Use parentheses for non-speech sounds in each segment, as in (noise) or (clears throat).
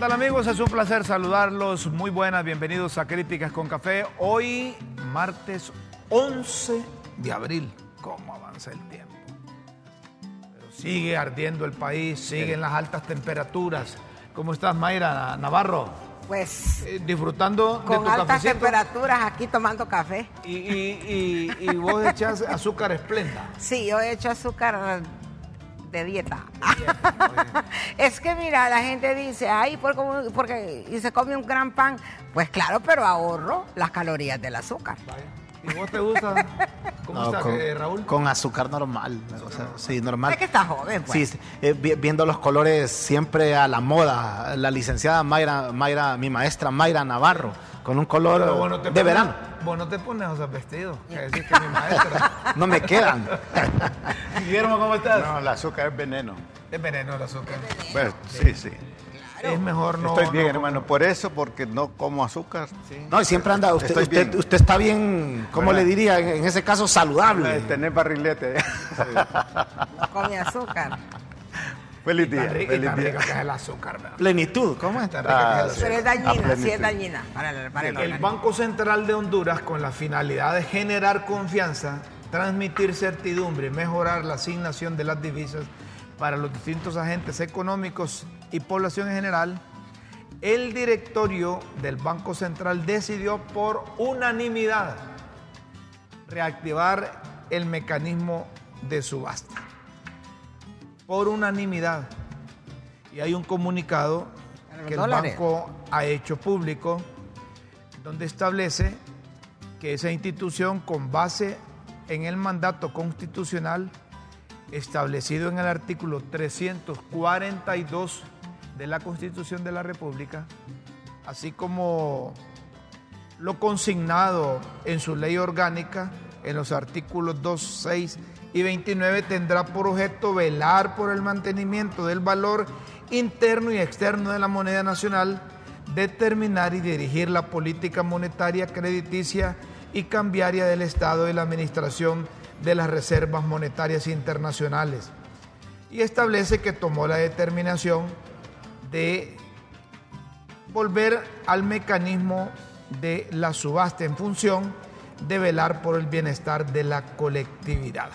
tal amigos? Es un placer saludarlos. Muy buenas, bienvenidos a Críticas con Café. Hoy, martes 11 de abril. ¿Cómo avanza el tiempo? Pero sigue ardiendo el país, siguen las altas temperaturas. ¿Cómo estás, Mayra Navarro? Pues Eh, disfrutando con de tu altas cafecito. temperaturas aquí tomando café. Y, y- y- y vos echás azúcar esplenda. Sí, yo he hecho azúcar de dieta. (laughs) es que mira, la gente dice, ay, por como- porque y se come un gran pan. Pues claro, pero ahorro las calorías del azúcar. Vaya. ¿Y vos te gusta? (laughs) ¿Cómo No, con, eh, Raúl? con azúcar normal. o sea, sí, normal. Es que estás joven, pues. Sí, sí, eh, vi- viendo los colores siempre a la moda. La licenciada Mayra, Mayra mi maestra Mayra Navarro, con un color Pero vos no te de pones- verano. Vos no te pones esos vestidos. Que decís que mi maestra. (laughs) No me quedan. (laughs) Guillermo, ¿cómo estás? No, el azúcar es veneno. Es veneno el azúcar. Bueno, sí, sí. Es mejor no. Estoy bien, no- hermano. Por eso, porque no como azúcar. No, y siempre anda. Usted, Estoy usted, bien. usted está bien, ¿cómo ¿Verdad? le diría? En, en ese caso, saludable. Tener barrilete. No (laughs) come azúcar. Feliz Tan día. rica, Feliz tan rica día. que es el azúcar, ¿verdad? Plenitud, ¿cómo es? Tan rica que Ah, es el sí. Pero es dañina, sí plenitud. es dañina para el, para el. Banco Central de Honduras, con la finalidad de generar confianza, transmitir certidumbre y mejorar la asignación de las divisas para los distintos agentes económicos y población en general, el directorio del Banco Central decidió por unanimidad reactivar el mecanismo de subasta. Por unanimidad. Y hay un comunicado que el dólares. banco ha hecho público donde establece que esa institución con base en el mandato constitucional establecido en el artículo 342 de la Constitución de la República, así como lo consignado en su ley orgánica en los artículos 2, 6 y 29 tendrá por objeto velar por el mantenimiento del valor interno y externo de la moneda nacional, determinar y dirigir la política monetaria, crediticia y cambiaria del Estado y la administración de las reservas monetarias internacionales. Y establece que tomó la determinación de volver al mecanismo de la subasta en función de velar por el bienestar de la colectividad.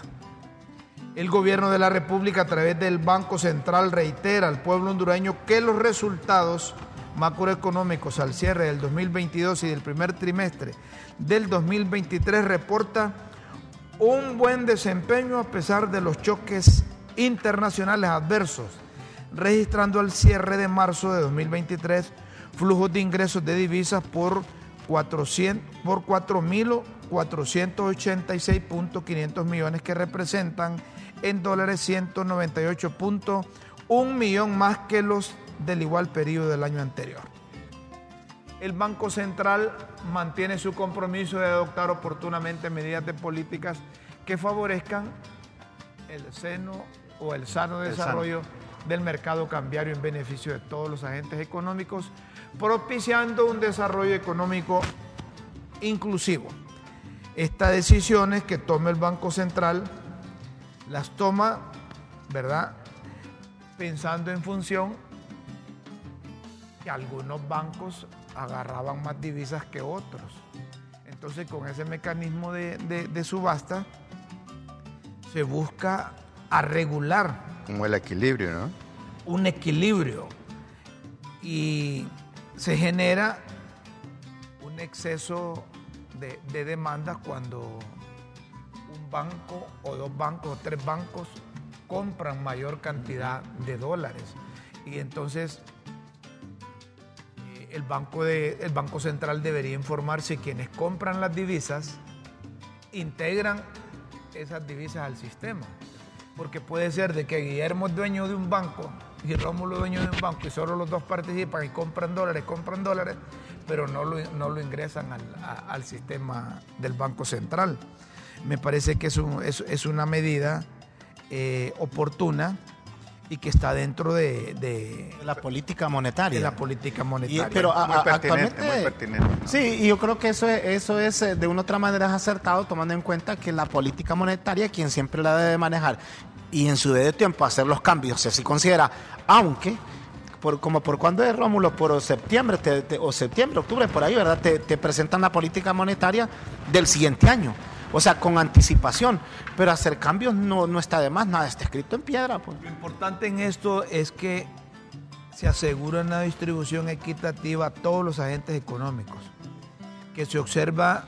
El gobierno de la República a través del Banco Central reitera al pueblo hondureño que los resultados macroeconómicos al cierre del 2022 y del primer trimestre del 2023 reporta un buen desempeño a pesar de los choques internacionales adversos, registrando al cierre de marzo de 2023 flujos de ingresos de divisas por 400 por 4.486.500 millones que representan en dólares 198.1 millón más que los del igual periodo del año anterior. El Banco Central mantiene su compromiso de adoptar oportunamente medidas de políticas que favorezcan el seno o el sano El desarrollo del mercado cambiario en beneficio de todos los agentes económicos, propiciando un desarrollo económico inclusivo. Estas decisiones que toma el Banco Central las toma, ¿verdad? Pensando en función que algunos bancos agarraban más divisas que otros. Entonces, con ese mecanismo de, de- de subasta, se busca a regular Como el equilibrio, ¿no? un equilibrio y se genera un exceso de, de demandas cuando banco o dos bancos o tres bancos compran mayor cantidad de dólares y entonces eh, el banco, de, el banco central debería informar si quienes compran las divisas integran esas divisas al sistema. Porque puede ser de que Guillermo es dueño de un banco y Rómulo es dueño de un banco y solo los dos participan y compran dólares, compran dólares, pero no lo, no lo ingresan al, al sistema del Banco Central. Me parece que es, un- es- es una medida eh, oportuna y que está dentro de, de- La política monetaria. de la política Y- monetaria. pero a- Muy a- pertinente, actualmente, muy pertinente. sí, y yo creo que eso es, eso es eh, de una u otra manera es acertado, tomando en cuenta que la política monetaria, quien siempre la debe manejar y en su debido tiempo hacer los cambios, si así considera, aunque por, como por cuándo es Rómulo, por septiembre te- te- o septiembre, octubre, por ahí, ¿verdad? Te, te presentan la política monetaria del siguiente año. O sea, con anticipación. Pero hacer cambios no, no está de más, nada está escrito en piedra. Pues. Lo importante en esto es que se asegura una distribución equitativa a todos los agentes económicos, que se observa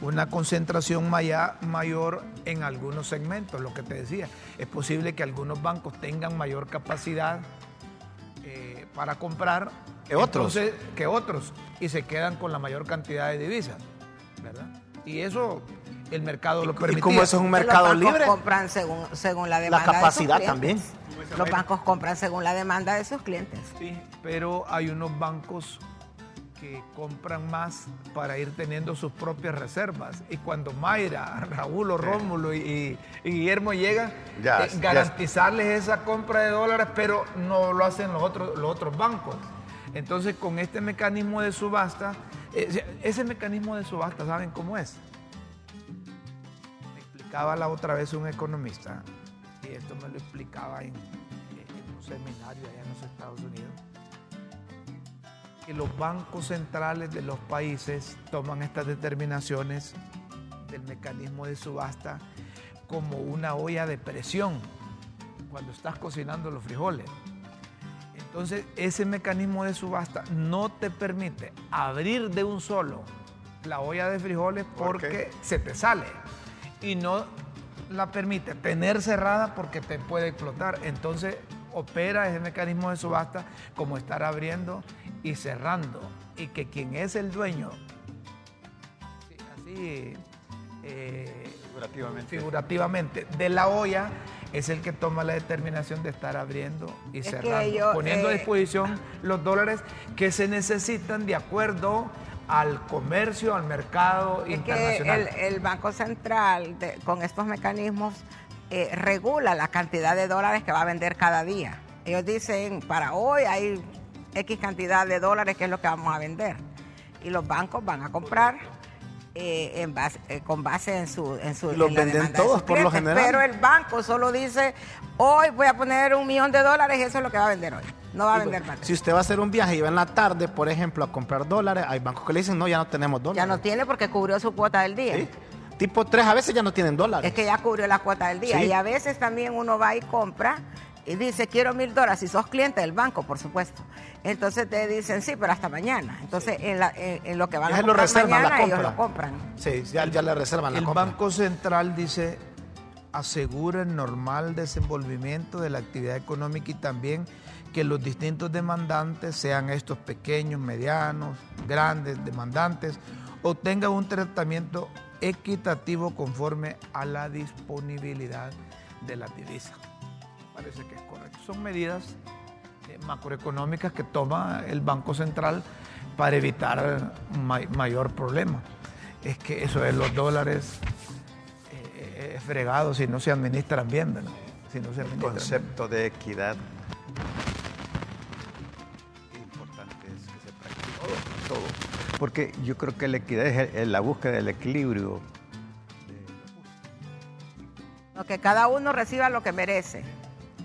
una concentración maya- mayor en algunos segmentos, lo que te decía. Es posible que algunos bancos tengan mayor capacidad eh, para comprar Que otros. entonces, que otros y se quedan con la mayor cantidad de divisas, ¿verdad? Y eso el mercado lo permite. Y como eso es un Los mercado bancos libre, compran según, según la demanda. de sus capacidad también. Los bancos compran según la demanda de sus clientes. Sí, pero hay unos bancos que compran más para ir teniendo sus propias reservas. Y cuando Mayra, Raúl o Rómulo y, y Guillermo llegan, Ya, eh, ya. garantizarles esa compra de dólares, pero no lo hacen los otros, los otros bancos. Entonces, con este mecanismo de subasta, eh, ese mecanismo de subasta, ¿saben cómo es? Explicaba la otra vez un economista, y esto me lo explicaba en, en un seminario allá en los Estados Unidos, que los bancos centrales de los países toman estas determinaciones del mecanismo de subasta como una olla de presión cuando estás cocinando los frijoles. Entonces, ese mecanismo de subasta no te permite abrir de un solo la olla de frijoles porque se te sale. Y no la permite tener cerrada porque te puede explotar. Entonces, opera ese mecanismo de subasta como estar abriendo y cerrando. Y que quien es el dueño, sí, así eh, Figurativamente. figurativamente, de la olla, es el que toma la determinación de estar abriendo y Es cerrando, yo, poniendo a eh, disposición los dólares que se necesitan de acuerdo al comercio, al mercado Es que internacional. el, el Banco Central, de- con estos mecanismos, eh, regula la cantidad de dólares que va a vender cada día. Ellos dicen, para hoy hay X cantidad de dólares que es lo que vamos a vender. Y los bancos van a comprar eh, en base- eh, con base en su, en su los venden todos, por lo general. Pero el banco solo dice, hoy voy a poner un millón de dólares eso es lo que va a vender hoy. No va a vender más. Si usted va a hacer un viaje y va en la tarde, por ejemplo, a comprar dólares, hay bancos que le dicen, no, ya no tenemos dólares. Ya no tiene porque cubrió su cuota del día. ¿Sí? Tipo tres a veces ya no tienen dólares. Es que ya cubrió la cuota del día. Sí. Y a veces también uno va y compra y dice, quiero mil dólares. Si sos cliente del banco, por supuesto. Entonces te dicen, sí, pero hasta mañana. Entonces, en, la- en- en lo que van Ya a se lo comprar reservan, la ellos lo compran. Sí, ya, ya le reservan la El compra. Banco Central dice asegura el normal desenvolvimiento de la actividad económica y también que los distintos demandantes, sean estos pequeños, medianos, grandes demandantes, obtengan un tratamiento equitativo conforme a la disponibilidad de la divisa. Parece que es correcto. Son medidas eh, macroeconómicas que toma el Banco Central para evitar ma- mayor problema. Es que eso de los dólares eh, es fregado si no se administran bien, ¿verdad? Si no se El bien. concepto de equidad. Qué importante es que se practique todo. Porque yo creo que la equidad es la búsqueda del equilibrio. Lo que cada uno reciba lo que merece,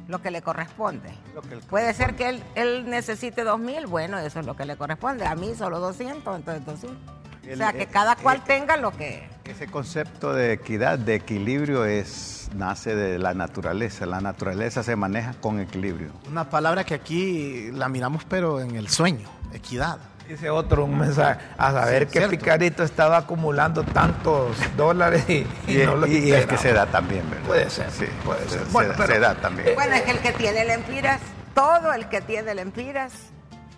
lo que le corresponde. Lo que le Puede ser que él, él necesite dos mil, bueno, eso es lo que le corresponde. A mí solo 200, entonces 200. o sea, que eh, cada cual eh, tenga lo que... Ese concepto de equidad, de equilibrio, es, nace de la naturaleza. La naturaleza se maneja con equilibrio. Una palabra que aquí la miramos, pero en el sueño, equidad. Dice otro un mensaje, a saber Sí, que cierto. Picarito estaba acumulando tantos dólares y, y Y, no lo y es que se da también, ¿verdad? Puede ser, Sí, puede se, ser. se Bueno, da- pero- se da también. Bueno, es que el que tiene lempiras, todo el que tiene lempiras,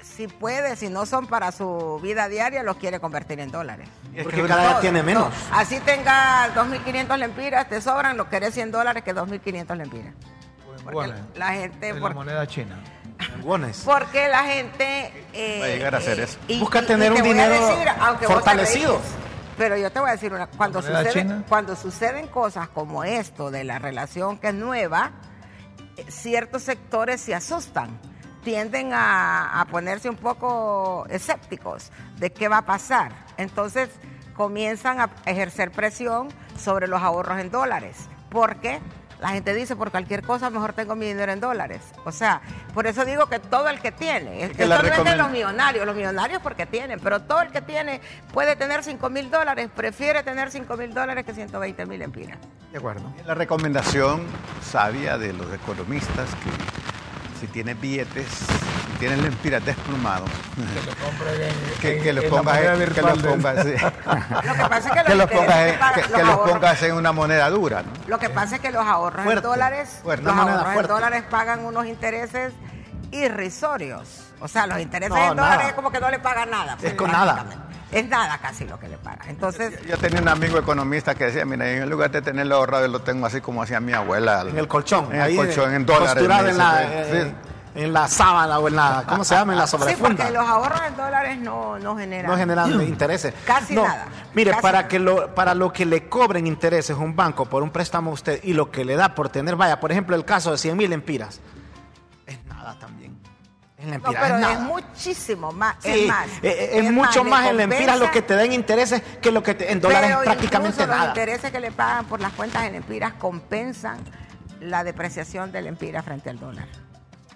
si puede, si no son para su vida diaria, los quiere convertir en dólares. Es Porque que cada día Todo, tiene menos. Así tenga 2.500 lempiras, te sobran, lo querés 100 dólares que 2.500 lempiras. Porque Bueno, la gente... en la por- moneda china. Porque la gente... eh, Va a llegar a hacer eso. Busca tener te un dinero te fortalecido. Pero yo te voy a decir una, cuando sucede, cuando suceden cosas como esto de la relación que es nueva, eh, ciertos sectores se asustan, tienden a, a ponerse un poco escépticos de qué va a pasar. Entonces comienzan a ejercer presión sobre los ahorros en dólares, porque La gente dice, por cualquier cosa, mejor tengo mi dinero en dólares. O sea, por eso digo que todo el que tiene, que esto la no es de los millonarios, los millonarios porque tienen, pero todo el que tiene puede tener 5 mil dólares, prefiere tener 5 mil dólares que 120 mil empiras. De acuerdo. La recomendación sabia de los economistas que si tienes billetes, si tienes lempiras desplumados, que, (laughs) que los pongas, en- que los pongas, que los, pongas, en- una moneda dura. ¿no? Lo que pasa es que los ahorros Fuerte, en dólares, fuerte, los ahorros en dólares pagan unos intereses irrisorios. O sea, los intereses No, en dólares nada. es como que no le pagan nada. pues, Es con nada. Es nada casi lo que le pagan. Entonces, Yo tenía un amigo economista que decía, mira, en lugar de tenerlo ahorrado, lo tengo así como hacía mi abuela. En el colchón. En el ahí, colchón, eh, en dólares. En dice, la, sí. eh, en la sábana o en la, ¿cómo se llama? En la sí, sobrefunda. porque los ahorros en dólares no, no generan. No generan (clears throat) intereses. Casi No, nada. Mire, Casi para nada. que lo para lo que le cobren intereses un banco por un préstamo a usted y lo que le da por tener, vaya, por ejemplo, el caso de 100 mil empiras, es nada también. En No, lempiras pero es es, muchísimo más. Sí, es más. eh, eh, es, mucho le más en lempiras lo que te den intereses que lo que te- en dólares pero prácticamente nada. Los intereses que le pagan por las cuentas en lempiras compensan la depreciación del lempira frente al dólar.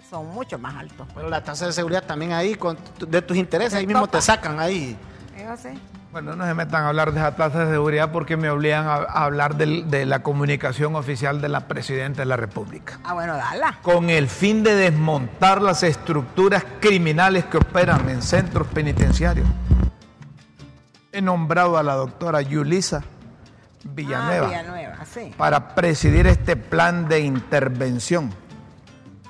Son mucho más altos. Pero la tasa de seguridad también ahí, con de tus intereses, ahí mismo topa. te sacan ahí. Eso sí. Bueno, no se metan a hablar de esa tasa de seguridad porque me obligan a, a hablar de la comunicación oficial de la Presidenta de la República. Ah, bueno, dala. Con el fin de desmontar las estructuras criminales que operan en centros penitenciarios. He nombrado a la doctora Yulisa Villanueva, Ah, Villanueva, sí. para presidir este plan de intervención,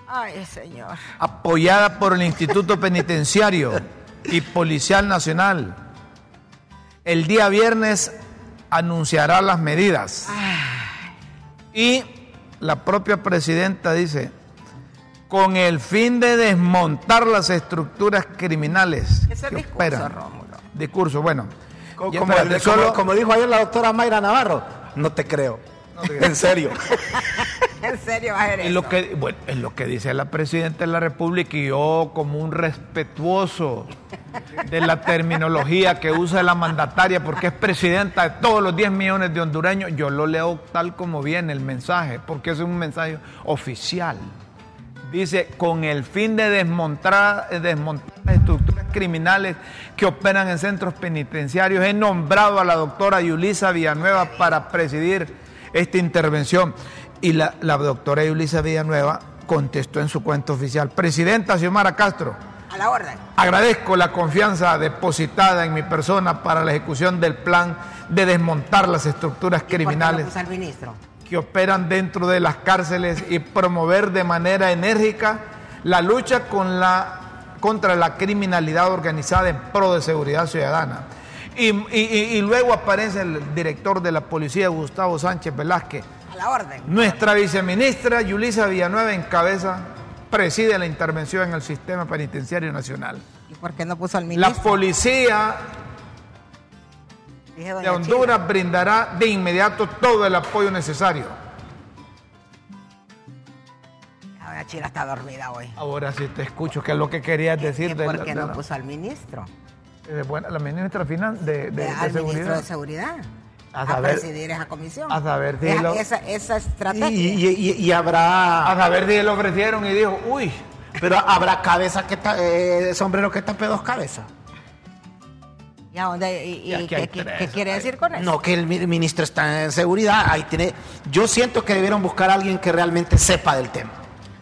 Ay, señor. apoyada por el Instituto Penitenciario y Policial Nacional. El día viernes anunciará las medidas. Y la propia presidenta dice, con el fin de desmontar las estructuras criminales Ese que discurso, operan. Rómulo. Discurso, bueno. Como, espérate, como- solo- como dijo ayer la doctora Mayra Navarro, no te creo. En serio. (laughs) En serio va a ser eso. lo que, bueno, es lo que dice la presidenta de la República y yo como un respetuoso de la terminología que usa la mandataria porque es presidenta de todos los 10 millones de hondureños, yo lo leo tal como viene el mensaje, porque es un mensaje oficial. Dice, con el fin de desmontar, desmontar las estructuras criminales que operan en centros penitenciarios, he nombrado a la doctora Yulisa Villanueva para presidir esta intervención. Y la, la doctora Yulisa Villanueva contestó en su cuenta oficial, Presidenta Xiomara Castro, A la orden. agradezco la confianza depositada en mi persona para la ejecución del plan de desmontar las estructuras ¿Por qué criminales no ministro? que operan dentro de las cárceles y promover de manera enérgica la lucha con la, contra la criminalidad organizada en pro de seguridad ciudadana. Y, y- y- y luego aparece el director de la policía, Gustavo Sánchez Velázquez. A la orden. Nuestra viceministra, Yulisa Villanueva, encabeza, preside la intervención en el sistema penitenciario nacional. ¿Y por qué no puso al La ministro? policía Dije de Honduras brindará de inmediato todo el apoyo necesario. Doña Chila está dormida hoy. Ahora sí te escucho, que es lo que querías decir ¿Y por la- qué no la, puso al ministro? De buena- la ministra finan- de, de- de al ministro seguridad. de seguridad. A A, saber- presidir esa comisión. a saber si esa, lo- esa, esa Y, estrategia. y- y- y habrá, A saber si le ofrecieron y dijo, uy, pero habrá cabeza que ta- eh, sombrero que tape dos cabezas. ¿Y, a dónde- y- y Y aquí qué, tres, quiere decir con eso? No, que el mi- ministro está en seguridad. Ahí tiene. Yo siento que debieron buscar a alguien que realmente sepa del tema.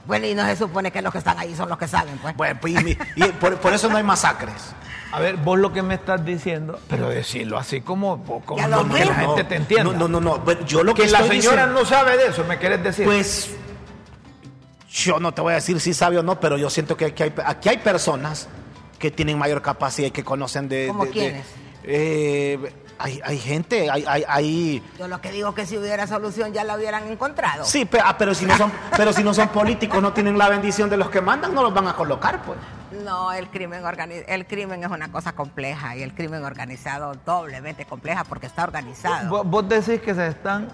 Bueno, y no se supone que los que están ahí son los que saben, pues. Bueno, pues, y, mi- y por, por eso no hay masacres. A ver, vos lo que me estás diciendo, pero decirlo así como, como Ya lo que la gente te entienda. No, no, no, no. Bueno, Yo lo que, que la estoy señora diciendo- no sabe de eso, me querés decir. Pues yo no te voy a decir si sabe o no, pero yo siento que aquí hay, aquí hay personas que tienen mayor capacidad y que conocen de... ¿Cómo de- de- quiénes? eh, hay, hay gente, hay, hay, hay- Yo lo que digo es que si hubiera solución ya la hubieran encontrado. Sí, pe- ah, pero, si no son, pero si no son políticos, no tienen la bendición de los que mandan, no los van a colocar, pues. No, el crimen, el crimen es una cosa compleja y el crimen organizado doblemente compleja porque está organizado. Vos, vos decís que se están,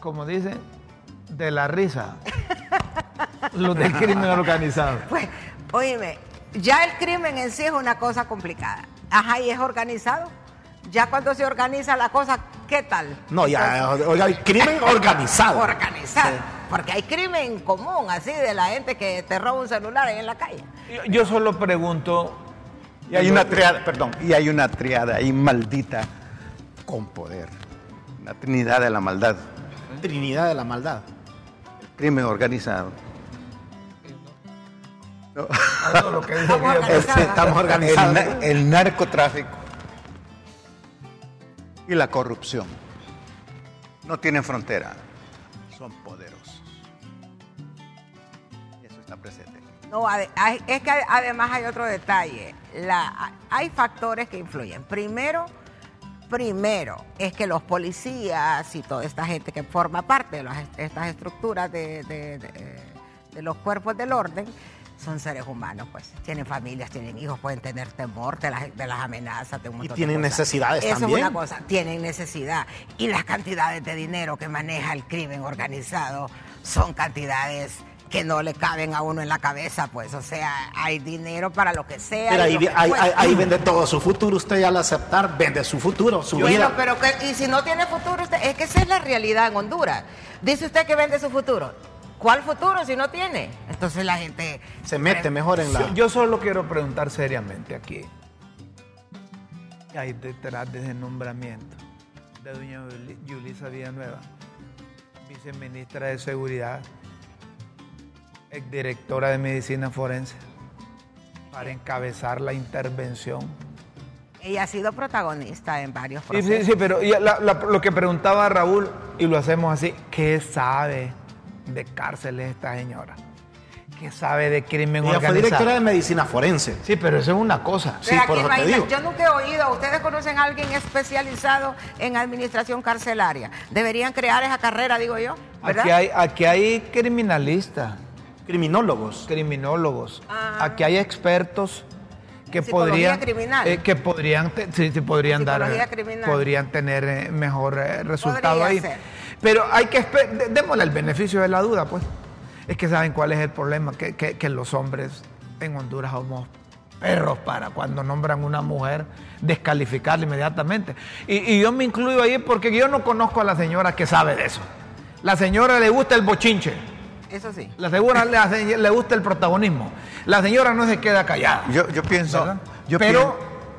como dicen, de la risa. (laughs) Los del crimen organizado. Pues, oíme, ya el crimen en sí es una cosa complicada. Ajá, y es organizado. Ya cuando se organiza la cosa, ¿qué tal? No, ya, oiga, hay crimen organizado. Organizado. Porque hay crimen común, así, de la gente que te roba un celular ahí en la calle. Yo, yo solo pregunto. Y hay una triada, perdón, y hay una triada ahí maldita con poder. La trinidad de la maldad. Trinidad de la maldad. El crimen organizado. No. Todo lo que dije Estamos organizados. Estamos el narcotráfico y la corrupción no tienen frontera, No, es que además hay otro detalle. La, hay factores que influyen. Primero, primero es que los policías y toda esta gente que forma parte de las- estas estructuras de, de- de- de los cuerpos del orden son seres humanos, pues. Tienen familias, tienen hijos, pueden tener temor de las, de las amenazas, de un montón de tienen cosas. necesidades Eso también. es una cosa, tienen necesidad. Y las cantidades de dinero que maneja el crimen organizado son cantidades que no le caben a uno en la cabeza, pues. O sea, hay dinero para lo que sea. Pero ahí, que ahí, ahí- vende todo su futuro. Usted ya al aceptar, vende su futuro, su Bueno, vida. pero que, y si no tiene futuro, usted, es que esa es la realidad en Honduras. Dice usted que vende su futuro. ¿Cuál futuro si no tiene? Entonces la gente Se mete mejor en la. Yo- solo quiero preguntar seriamente aquí. ¿Qué hay detrás de ese nombramiento de doña Yuli- Yulisa Villanueva, viceministra de Seguridad, exdirectora de Medicina Forense, para encabezar la intervención? ella ha sido protagonista en varios Sí, procesos. sí, sí, pero la- la- lo que preguntaba Raúl, y lo hacemos así, ¿qué sabe de cárceles esta señora? ¿Qué sabe de crimen Ella fue organizado? directora de medicina forense. Sí, pero eso es una cosa. Sí, Pero por aquí eso te imagina, digo. yo nunca he oído, ustedes conocen a alguien especializado en administración carcelaria. Deberían crear esa carrera, digo yo, ¿verdad? Aquí hay, aquí hay criminalistas, Criminólogos. criminólogos. Ah. Aquí hay expertos que Psicología podrían, criminal. eh, que podrían, te- sí, sí, podrían dar, Psicología eh, criminal. podrían tener eh, mejor resultado Podría ahí. ser. Pero hay que démosle el beneficio de la duda, pues. Es que saben cuál es el problema, que, que- que los hombres en Honduras somos perros para cuando nombran una mujer descalificarla inmediatamente. Y, y yo me incluyo ahí porque yo no conozco a la señora que sabe de eso. La señora le gusta el bochinche. Eso sí. La señora le, hace- le gusta el protagonismo. La señora no se queda callada. Yo, yo pienso, ¿verdad? yo pero,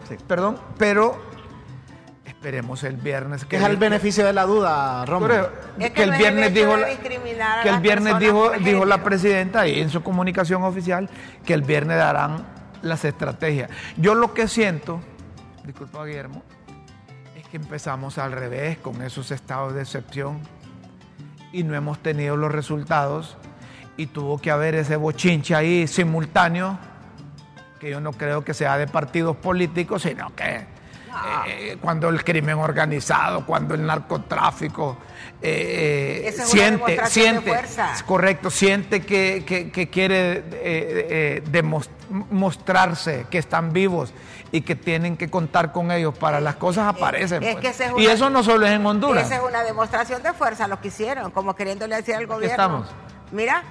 pien- sí. perdón, pero esperemos el viernes Que es el beneficio de la duda, Romo. Pero, Es que que el es viernes dijo la- que el viernes dijo dijo la presidenta y en su comunicación oficial que el viernes darán las estrategias. Yo lo que siento, disculpa Guillermo, es que empezamos al revés con esos estados de excepción y no hemos tenido los resultados. Y tuvo que haber ese bochinche ahí simultáneo que yo no creo que sea de partidos políticos, sino que eh, cuando el crimen organizado, cuando el narcotráfico eh, Esa es siente, de siente, es correcto, siente que, que- que quiere eh, eh, demos- mostrarse que están vivos y que tienen que contar con ellos para las cosas aparecen. es pues. que y eso no solo es en Honduras. Esa es una demostración de fuerza lo que hicieron, como queriéndole decir al gobierno. estamos. Mira,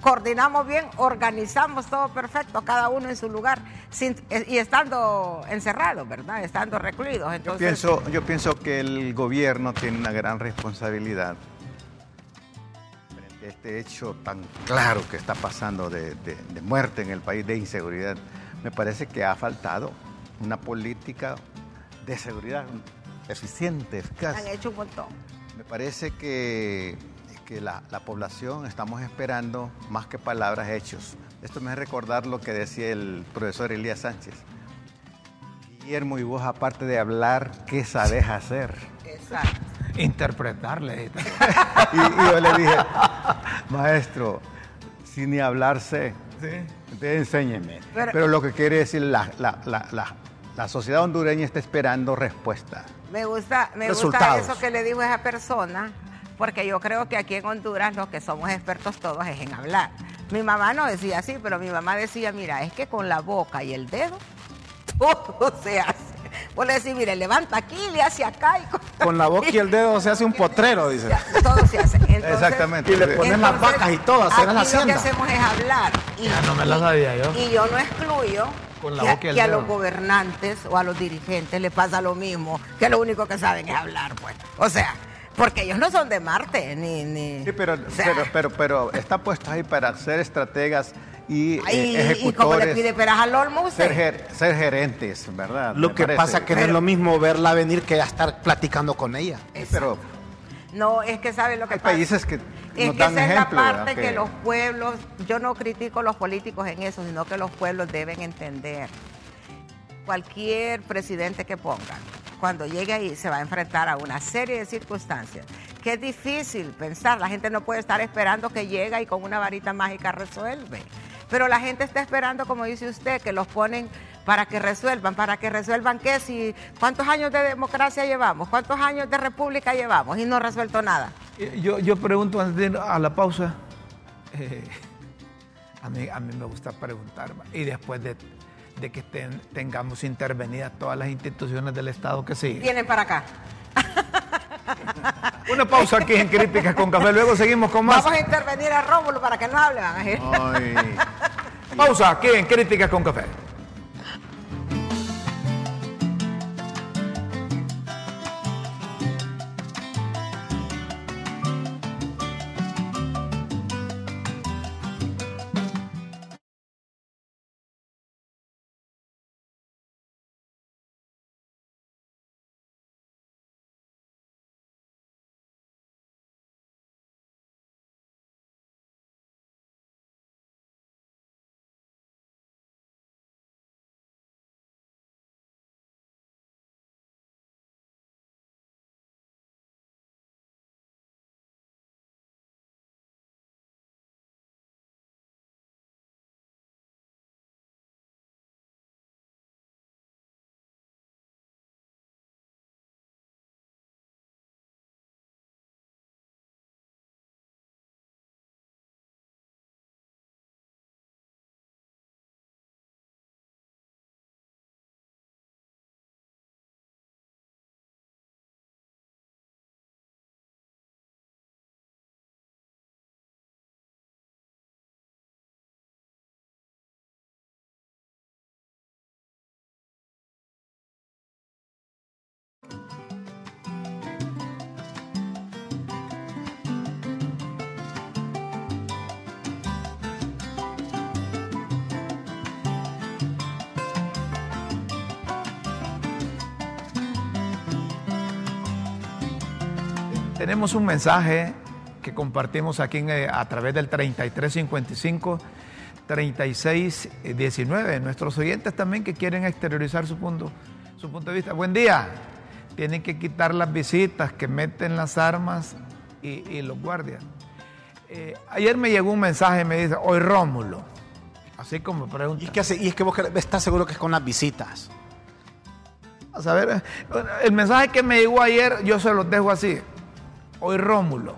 coordinamos bien, organizamos todo perfecto, cada uno en su lugar, sin- eh, y estando encerrados, ¿verdad? Estando recluidos. Yo Entonces, pienso, yo pienso que el gobierno tiene una gran responsabilidad frente a este hecho tan claro que está pasando de, de- de muerte en el país, de inseguridad. Me parece que ha faltado una política de seguridad eficiente, eficaz. han hecho un montón. Me parece que, que la, la población estamos esperando más que palabras, hechos. Esto me hace recordar lo que decía el profesor Elías Sánchez. Guillermo, y vos aparte de hablar, ¿qué sabes hacer? Exacto. Interpretarle. (laughs) Y, y yo le dije, maestro, si ni hablar sé, entonces enséñeme. Pero- Pero, lo que quiere decir, la, la, la, la, la sociedad hondureña está esperando respuesta. Me gusta, me gusta eso que le dijo esa persona, porque yo creo que aquí en Honduras los que somos expertos todos es en hablar. Mi mamá no decía así, pero mi mamá decía, mira, es que con la boca y el dedo (laughs) todo se hace. Vos le decís, mire, levanta aquí, le hace acá y con, (laughs) Con la boca y el dedo se hace un potrero, dice. Ya, todo se hace. Entonces, Exactamente. Y le pones las vacas y todo, hacer la aquí lo que hacienda. hacemos es hablar. Y, Ya no me la sabía yo. Y yo no excluyo Con la que, a- boca y el que a los gobernantes o a los dirigentes les pasa lo mismo, que lo único que saben es hablar, pues. O sea, porque ellos no son de Marte, ni... ni Sí, pero, o sea, pero, pero, pero está puesto ahí para ser estrategas y eh, y, y como le ejecutores, pide peras al olmo ser, ger- ser gerentes, ¿verdad? Lo que parece. pasa que no es lo mismo verla venir que estar platicando con ella. Sí, pero No, es que sabe lo que hay pasa. países que Es nos que dan esa ejemplo, es la parte ¿verdad? que... los pueblos, yo no critico a los políticos en eso, sino que los pueblos deben entender. Cualquier presidente que pongan, cuando llegue ahí, se va a enfrentar a una serie de circunstancias que es difícil pensar. La gente no puede estar esperando que llega y con una varita mágica resuelve. Pero la gente está esperando, como dice usted, que los ponen para que resuelvan. ¿Para que resuelvan qué? Si, ¿Cuántos años de democracia llevamos? ¿Cuántos años de república llevamos? Y no ha resuelto nada. Eh, Yo, yo pregunto antes de a la pausa. (laughs) eh, a, mí, a mí me gusta preguntar. Y después de, de que estén- tengamos intervenidas todas las instituciones del Estado que siguen. Vienen para acá. (laughs) Una pausa aquí en Críticas con Café. Luego seguimos con más. Vamos a intervenir a Rómulo para que no hable. van a (laughs) Pausa aquí en Críticas con Café. Tenemos un mensaje que compartimos aquí en, eh, a través del 3355 3619. Nuestros oyentes también que quieren exteriorizar su punto, su punto de vista. Buen día. Tienen que quitar las visitas que meten las armas y, y los guardias. Eh, ayer me llegó un mensaje, me dice, hoy Rómulo. Así como pregunta. Y es que, hace- y es que vos estás seguro que es con las visitas. A saber, eh, el mensaje que me llegó ayer, yo se los dejo así. Hoy Rómulo.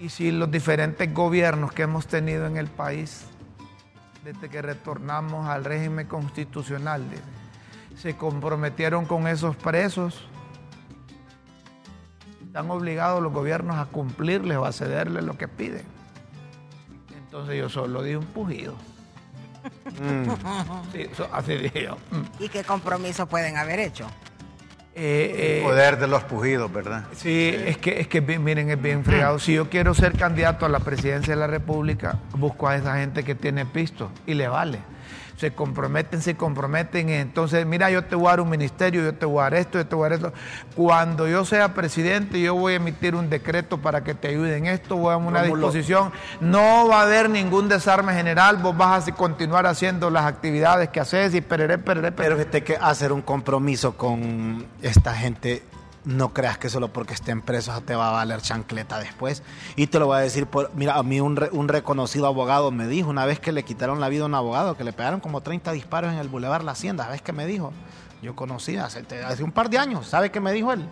Y si los diferentes gobiernos que hemos tenido en el país, desde que retornamos al régimen constitucional, se comprometieron con esos presos, están obligados los gobiernos a cumplirles o a cederles lo que piden. Entonces yo solo di un pujido. Sí, so- así dije yo. Mm. ¿Y qué compromiso pueden haber hecho? Eh, eh, poder de los pujidos, ¿verdad? Sí, es que, es que miren, es bien fregado. Si yo quiero ser candidato a la presidencia de la República, busco a esa gente que tiene pisto y le vale. Se comprometen, se comprometen. y Entonces, mira, yo te voy a dar un ministerio, yo te voy a dar esto, yo te voy a dar esto. Cuando yo sea presidente, yo voy a emitir un decreto para que te ayuden en esto, voy a dar una disposición. No va a haber ningún desarme general, vos vas a continuar haciendo las actividades que haces y pereré, pereré, pereré. Pero fíjate que hacer un compromiso con esta gente, no creas que solo porque estén presos te va a valer chancleta después. Y te lo voy a decir, por, mira, a mí un, re- un reconocido abogado me dijo, una vez que le quitaron la vida a un abogado, que le pegaron como 30 disparos en el Boulevard La Hacienda, ¿sabes qué me dijo? Yo conocía, hace, un par de años, ¿sabe qué me dijo él?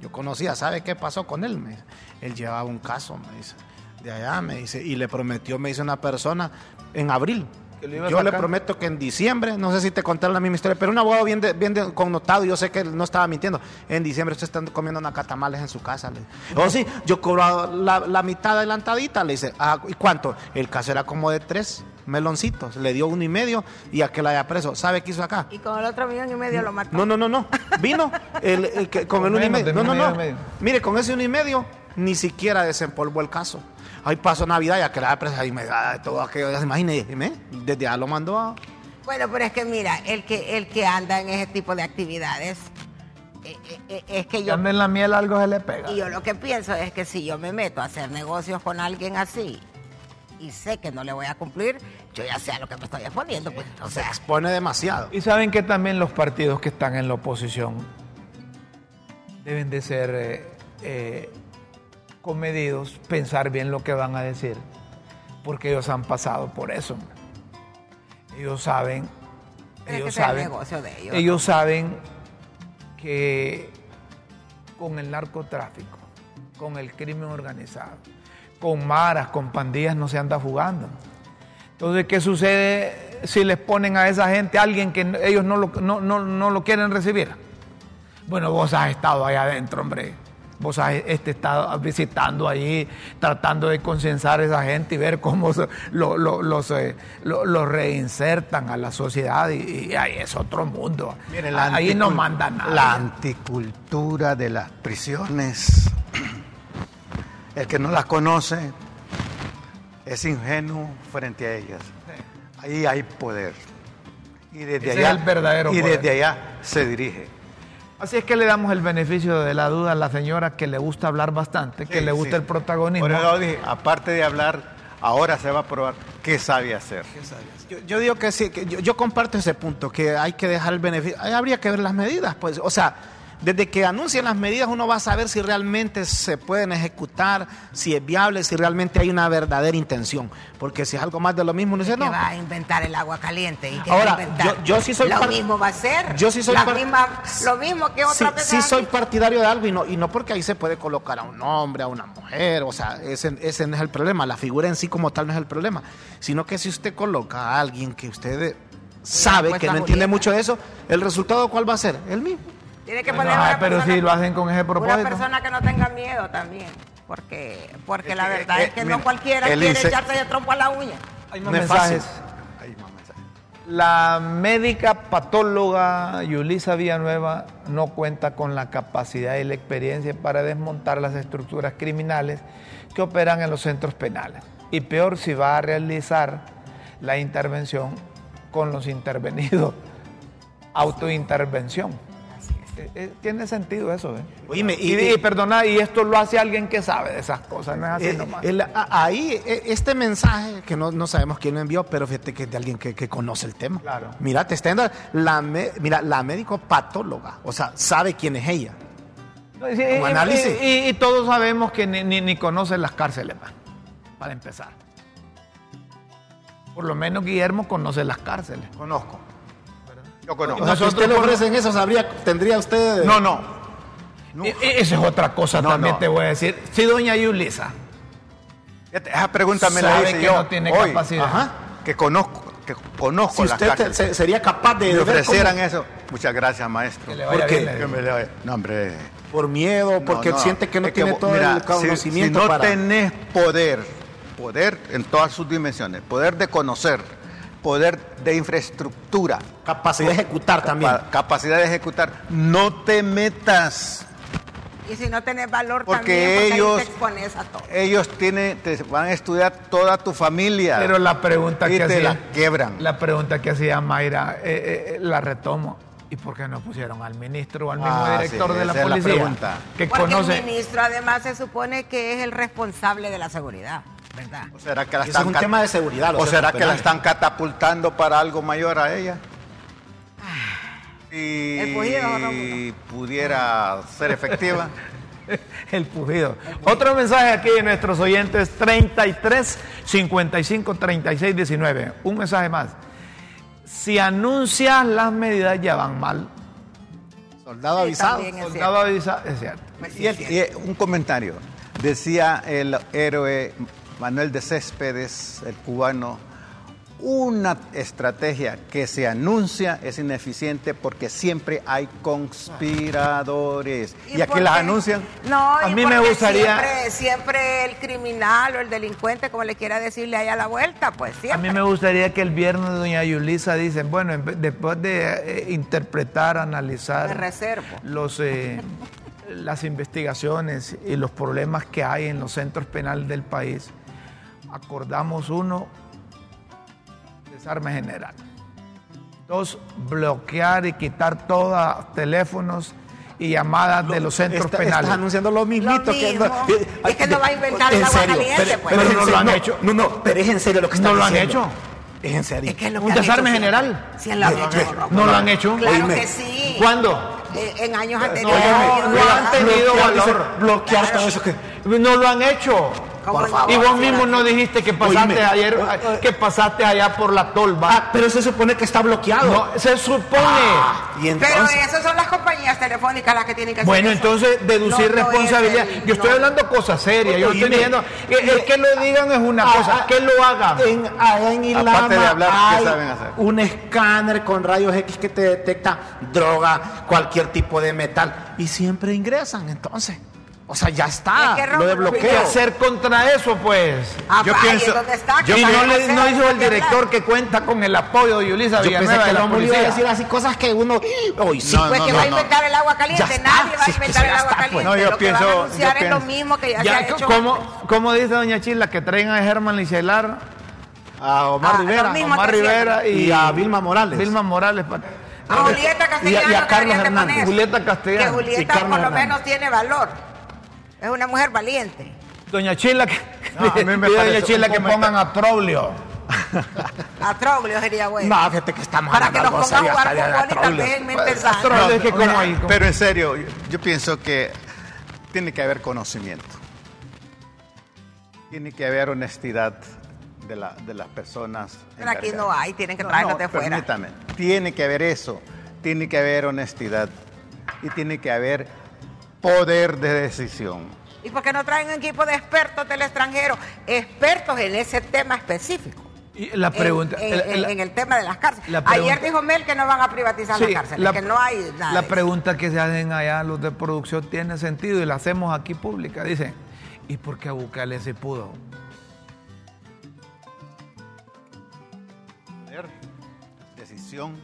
Yo conocía, ¿sabe qué pasó con él? Me él llevaba un caso, me dice, de allá, me dice, y le prometió, me dice una persona, en abril, Que lo iba a yo le prometo que en diciembre, no sé si te contaron la misma historia, pero un abogado bien, de- bien de- connotado, yo sé que él no estaba mintiendo. En diciembre usted está comiendo una catamales en su casa. Le oh, sí, yo cobro la, la mitad adelantadita, le dice. Ah, ¿y cuánto? El caso era como de tres. meloncitos. Le dio uno y medio y a que la haya preso. ¿Sabe qué hizo acá? Y con el otro millón y medio lo mató. No, no, no, no. Vino el, el que- con Con el uno y medio. No, no, millón no. y medio. Mire, con ese uno y medio ni siquiera desempolvó el caso. Ahí pasó Navidad y a que la haya preso ahí me da todo aquello. Ya se imagina, ¿eh? desde ya lo mandó a... Bueno, pero es que mira, el que, el que anda en ese tipo de actividades, eh, eh, eh, es que yo, anda en la miel algo se le pega. y yo lo que pienso es que si yo me meto a hacer negocios con alguien así y sé que no le voy a cumplir, yo ya sé a lo que me estoy exponiendo. Pues, o Se sea, expone demasiado. Y saben que también los partidos que están en la oposición deben de ser eh, eh, comedidos, pensar bien lo que van a decir, porque ellos han pasado por eso. Ellos saben, ellos el saben, negocio de ellos. ellos saben que con el narcotráfico, con el crimen organizado, con maras, con pandillas no se anda jugando. Entonces, ¿qué sucede si les ponen a esa gente a alguien que ellos no lo, no, no- no lo quieren recibir? Bueno, vos has estado ahí adentro, hombre. Vos has este, estado visitando allí, tratando de concienciar a esa gente y ver cómo se- lo- lo- los, eh, lo- los reinsertan a la sociedad. Y, y ahí es otro mundo. Mire, ahí no manda nada. La anticultura de las prisiones. El que no las conoce es ingenuo frente a ellas. Ahí hay poder. Y desde Ese es allá, el verdadero y poder. desde allá se dirige. Así es que le damos el beneficio de la duda a la señora que le gusta hablar bastante, que le gusta sí. el protagonismo. Por eso dije, aparte de hablar, ahora se va a probar qué sabe hacer. Yo, yo digo que sí, que yo, yo comparto ese punto, que hay que dejar el beneficio. Habría que ver las medidas, pues. O sea, desde que anuncien las medidas uno va a saber si realmente se pueden ejecutar, si es viable, si realmente hay una verdadera intención. Porque si es algo más de lo mismo, uno dice, que no. va a inventar el agua caliente y que Ahora, va a inventar. yo- yo sí soy lo mismo va a ser Yo sí soy misma- lo mismo que Sí, otra vez sí soy partidario de algo y no, y no porque ahí se puede colocar a un hombre, a una mujer, o sea, ese, ese no es el problema, la figura en sí como tal no es el problema, sino que si usted coloca a alguien que usted sabe que no entiende mucho de eso, el resultado cuál va a ser? El mismo. Tiene que poner ah, una pero persona- si lo hacen con ese una propósito. persona que no tenga miedo también porque porque Es la verdad es que mira, no cualquiera quiere inse- echarse de trompo a la uña Hay más mensajes. Ahí más mensajes. La médica patóloga Yulisa Villanueva no cuenta con la capacidad y la experiencia para desmontar las estructuras criminales que operan en los centros penales. Y peor si va a realizar la intervención con los (laughs) intervenidos. Autointervención. Eh, eh, tiene sentido eso, ¿eh? Oíme, y, y- y perdona, y esto lo hace alguien que sabe de esas cosas, no es así Eh, nomás. el- a- ahí, eh, este mensaje, que no, no sabemos quién lo envió, pero fíjate que es de alguien que, que conoce el tema. Claro. Mira, te está dando la, me- mira, la médico patóloga, o sea, sabe quién es ella. No, y- como y- análisis. Y, todos sabemos que ni, ni, ni conocen las cárceles, pa, para empezar. Por lo menos Guillermo conoce las cárceles. Conozco. Yo conozco. O sea, si usted le por- ofrecen eso, sabría, tendría usted... No, no. Y- y esa es otra cosa No, también no. te voy a decir. Si doña Yulisa Fíjate, Esa pregunta me la Sabe hice que yo no tiene hoy, capacidad. Ajá. que conozco, que conozco Si las usted te- cárceles. se- sería capaz de... ofrecieran cómo- eso. Muchas gracias, maestro. que le vaya ¿Por qué? bien, le Que digo. me le- No, hombre. Por miedo, porque siente que no Es tiene todo mira, el si- conocimiento si, no para... tenés poder, poder en todas sus dimensiones, poder de conocer, poder de infraestructura, Capacidad de ejecutar también. capa- capacidad de ejecutar, no te metas. y si no tenés valor Porque también porque ellos- ahí te expones a todo Ellos tienen, te van a estudiar toda tu familia. Pero la pregunta y que te hacía, la quiebran. la pregunta que hacía Mayra, eh, eh, la retomo. ¿Y por qué no pusieron al ministro o al mismo Ah, director sí, de la la policía? pregunta. que porque conoce. el ministro además se supone que es el responsable de la seguridad verdad ¿O será que la están es un tema de seguridad, ¿O será que la están catapultando para algo mayor a ella? Y El fugido, Rómulo. pudiera ser efectiva. (laughs) El pujido. Otro mensaje aquí de nuestros oyentes 33 55 36 19. Un mensaje más. Si anuncias las medidas ya van mal. Soldado Sí, avisado. Soldado avisa, es cierto. Pues sí, Y, el- sí. y un comentario. Decía el héroe Manuel de Céspedes, el cubano, una estrategia que se anuncia es ineficiente porque siempre hay conspiradores. Y, aquí por las anuncian. No, A y mí me gustaría- Siempre, siempre el criminal o el delincuente, como le quiera decirle ahí a la vuelta, pues A siempre. mí me gustaría que el viernes doña Yulisa dice, bueno, después de eh, interpretar, analizar los, eh, las investigaciones y los problemas que hay en los centros penales del país, acordamos uno, desarme general. Dos, bloquear y quitar todos teléfonos y llamadas de los centros Está- penales. Estás anunciando lo mismito. Lo que mismo. Es que no va a inventar el En agua serio, caliente, pero- pues. pero Pero no lo han no, hecho. No, no, pero es en serio lo que No estás lo han diciendo. hecho. Es en serio. Es que es lo Un que desarme general. Sí, lo han No, hecho. no, ¿No lo han hecho? Claro Oíme. que sí. ¿Cuándo? Eh, en años No, anteriores. no, no han tenido valor. bloquear Claro. todo eso que... No lo han hecho. Y vos mismo no dijiste que pasaste Oíme. ayer, Eh, que pasaste allá por la tolva. Ah, pero se supone que está bloqueado. No, se supone. Ah, y Pero esas son las compañías telefónicas las que tienen que hacer Bueno, eso. entonces deducir No, no es responsabilidad. el- Yo estoy no. hablando cosas serias. Yo estoy diciendo que el que lo digan es una Ah, cosa, ah, que lo hagan. En, en Ilama Aparte de hablar, ¿qué saben hacer? un escáner con rayos X que te detecta droga, cualquier tipo de metal. Y siempre ingresan, entonces. O sea, ya está. Es que, lo de Rómulo, ¿Qué bloqueo. hacer contra eso, pues? Ah, Yo pienso-. Y que no, le- no dijo el que director hablar. que cuenta con el apoyo de Yulisa Yo pensé Villanueva que Rómulo iba a decir así cosas que uno. Hoy sí. No, Pues que no, va a no. inventar el agua caliente. Ya está, Nadie va a que inventar el agua está, pues. caliente. No, yo lo que pienso- van a yo es lo mismo que ya, se Ya, ha hecho. ¿cómo, cómo dice doña Chila que traen a Germán Licelar, A Omar Ah, Rivera. lo. Omar que Rivera y, Y a Vilma Morales. Vilma Morales. pa- A Julieta Castellano. Y a- Carlos Hernández. Julieta Castellano. Que Julieta por lo menos tiene valor. Es una mujer valiente. Doña Chila que, No, a mí me (laughs) doña Chila que pongan a Troglio. A Troglio sería bueno. No, fíjate que estamos Para que nos hablando ponga a jugar fútbol y también Pues, pensando. Pero en serio, yo, yo pienso que tiene que haber conocimiento. Tiene que haber honestidad de, la- de las personas. Pero aquí no hay, tienen que No, traerlos no, de fuera. permítame. Tiene que haber eso. Tiene que haber honestidad. Y tiene que haber poder de decisión. ¿Y por qué no traen un equipo de expertos del extranjero? Expertos en ese tema específico. Y la En- pregunta. En, el- en- el- en el tema de las cárceles. la pregunta- Ayer dijo Mel que no van a privatizar Sí, las cárceles, la- que no hay nada. La pregunta que se hacen allá los de producción tiene sentido y la hacemos aquí pública. Dicen, ¿y por qué a Bukele se pudo? Poder, decisión.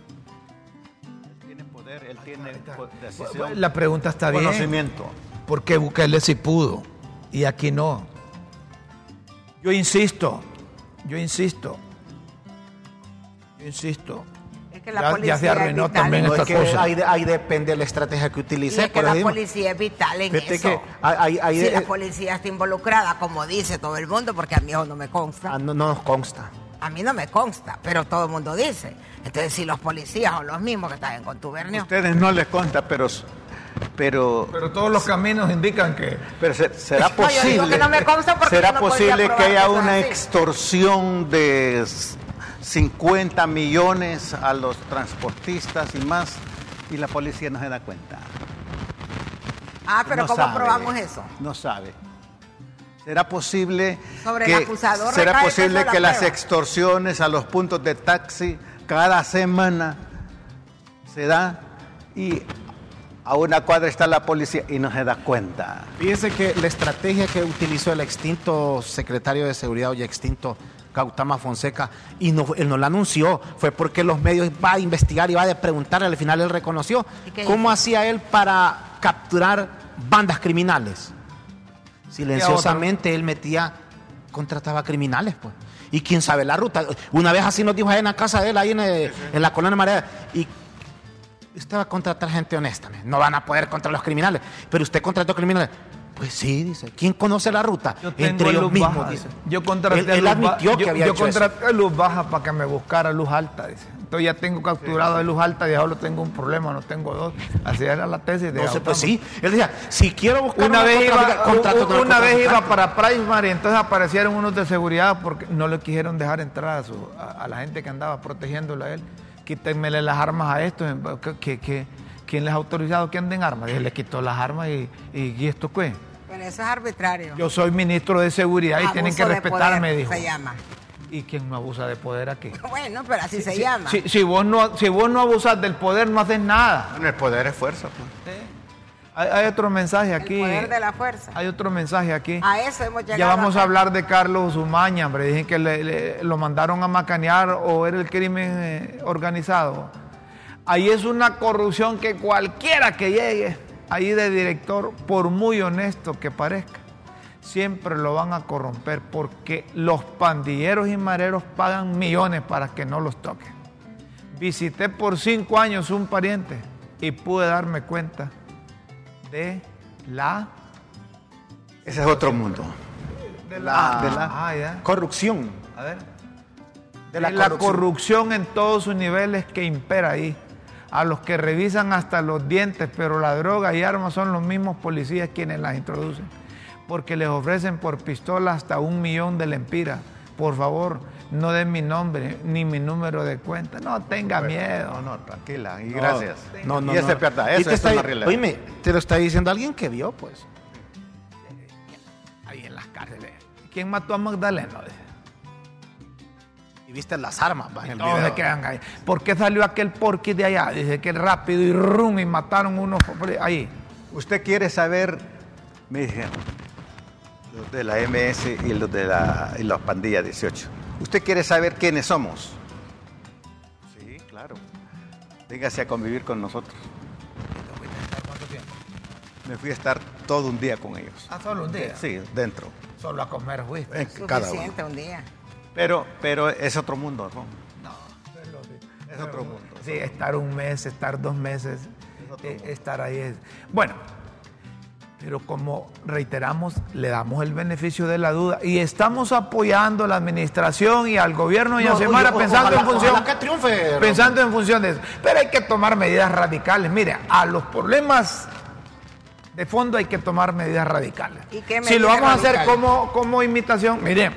Él tiene poder, él tiene decisión. La pregunta está bien. conocimiento. ¿Por qué Bukele sí pudo y aquí no? Yo insisto, yo insisto, yo insisto. Es que la Ya- ya policía se es arruinó vital también No, es esta que cosa. ahí, ahí depende de la estrategia que Y utilice. es que la policía es vital en Fíjate eso. que hay- hay- hay- si la policía está involucrada, como dice todo el mundo, porque a mí eso no me consta. Ah, no, no nos consta. A mí no me consta, pero todo el mundo dice. Entonces, si los policías son los mismos que están en contubernio, ustedes no les consta, pero, pero, Pero todos los caminos indican que pero se- será No, yo digo posible. que no me consta porque será no posible que haya una así. extorsión de s- 50 millones a los transportistas y más, y la policía no se da cuenta. ah, pero No ¿cómo sabe, probamos eso? No sabe. ¿Será posible Sobre que, el acusador será posible que las extorsiones a los puntos de taxi cada semana se da y a una cuadra está la policía y no se da cuenta? Fíjese que la estrategia que utilizó el extinto secretario de Seguridad ya extinto Cautama Fonseca, y no, él no la anunció, fue porque los medios va a investigar y va a preguntar, al final él reconoció ¿Y qué cómo hacía él para capturar bandas criminales. Silenciosamente él metía, contrataba criminales, pues. Y quién sabe la ruta. Una vez así nos dijo ahí en la casa de él, ahí en, el- en la colonia Marea, y usted va a contratar gente honesta, me. no van a poder contra los criminales, pero usted contrató criminales. Pues sí, dice. ¿Quién conoce la ruta? yo Entre ellos luz mismos, baja. dice. Yo contraté Él, a él admitió ba- que yo- había yo hecho eso. contraté a luz baja para que me buscara luz alta, dice. Entonces ya tengo capturado de luz alta y ahora tengo un problema, no tengo dos. Así era la tesis de No sé, pues sí. Él decía, si quiero buscar Una vez iba, contrato una vez iba para Primary, entonces aparecieron unos de seguridad porque no le quisieron dejar entrar a, su- a, a la gente que andaba protegiéndolo a él. Quítenmele las armas a estos. ¿Qué, qué- qué- quién les ha autorizado que anden armas? Dije, le quitó las armas y, y, ¿y esto qué? Pero eso es arbitrario. Yo soy ministro de seguridad y tienen que respetarme, poder, dijo. Se llama. ¿Y quién no abusa de poder aquí? (laughs) Bueno, pero así se Si- llama. Si, si vos no, si vos no abusas del poder, no haces nada. Bueno, el poder es fuerza. pues. Hay, hay otro mensaje aquí. El poder de la fuerza. Hay otro mensaje aquí. A eso hemos llegado. Ya vamos a hablar de Carlos Umaña, hombre. Dicen que le- le- lo mandaron a macanear o era el crimen eh, organizado. Ahí es una corrupción que cualquiera que llegue ahí de director, por muy honesto que parezca, siempre lo van a corromper porque los pandilleros y mareros pagan millones para que no los toquen. Visité por cinco años un pariente y pude darme cuenta de la Ese es otro mundo. de la- de la- ah, ya. Corrupción. A ver. De la corrupción. corrupción en todos sus niveles que impera ahí. A los que revisan hasta los dientes, pero la droga y armas son los mismos policías quienes las introducen. Porque les ofrecen por pistola hasta un millón de lempiras. Por favor, no den mi nombre ni mi número de cuenta. No tenga miedo. No, no, tranquila. Y gracias. No, no, y eso no. es verdad. Y Eso, te eso está, es una realidad. oíme, te lo está diciendo alguien que vio, pues. Ahí en las cárceles. ¿Quién mató a Magdaleno? Dice. Y viste las armas, va, en el video. se quedan ahí. ¿Por qué salió aquel porqui de allá? Dice que rápido y rum y mataron unos ahí. Usted quiere saber, me dijeron, los de la MS y los de la y las pandillas 18. ¿Usted quiere saber quiénes somos? Sí, claro. Véngase a convivir con nosotros. ¿Cuánto tiempo? Me fui a estar todo un día con ellos. Ah, solo un día. Sí, dentro. Solo a comer fuiste. Eh, cada uno. Suficiente un día. Pero, pero es otro mundo, ¿no? No, Es otro mundo. Sí, estar un mes, estar dos meses, eh, estar ahí es. Bueno, pero como reiteramos, le damos el beneficio de la duda y estamos apoyando a la administración y al gobierno y a No, Semana oye, pensando ojalá- en función. que triunfe, pensando en función de eso. Pero hay que tomar medidas radicales. Mire, a los problemas de fondo hay que tomar medidas radicales. ¿Y qué si lo vamos a hacer como, como imitación, mire,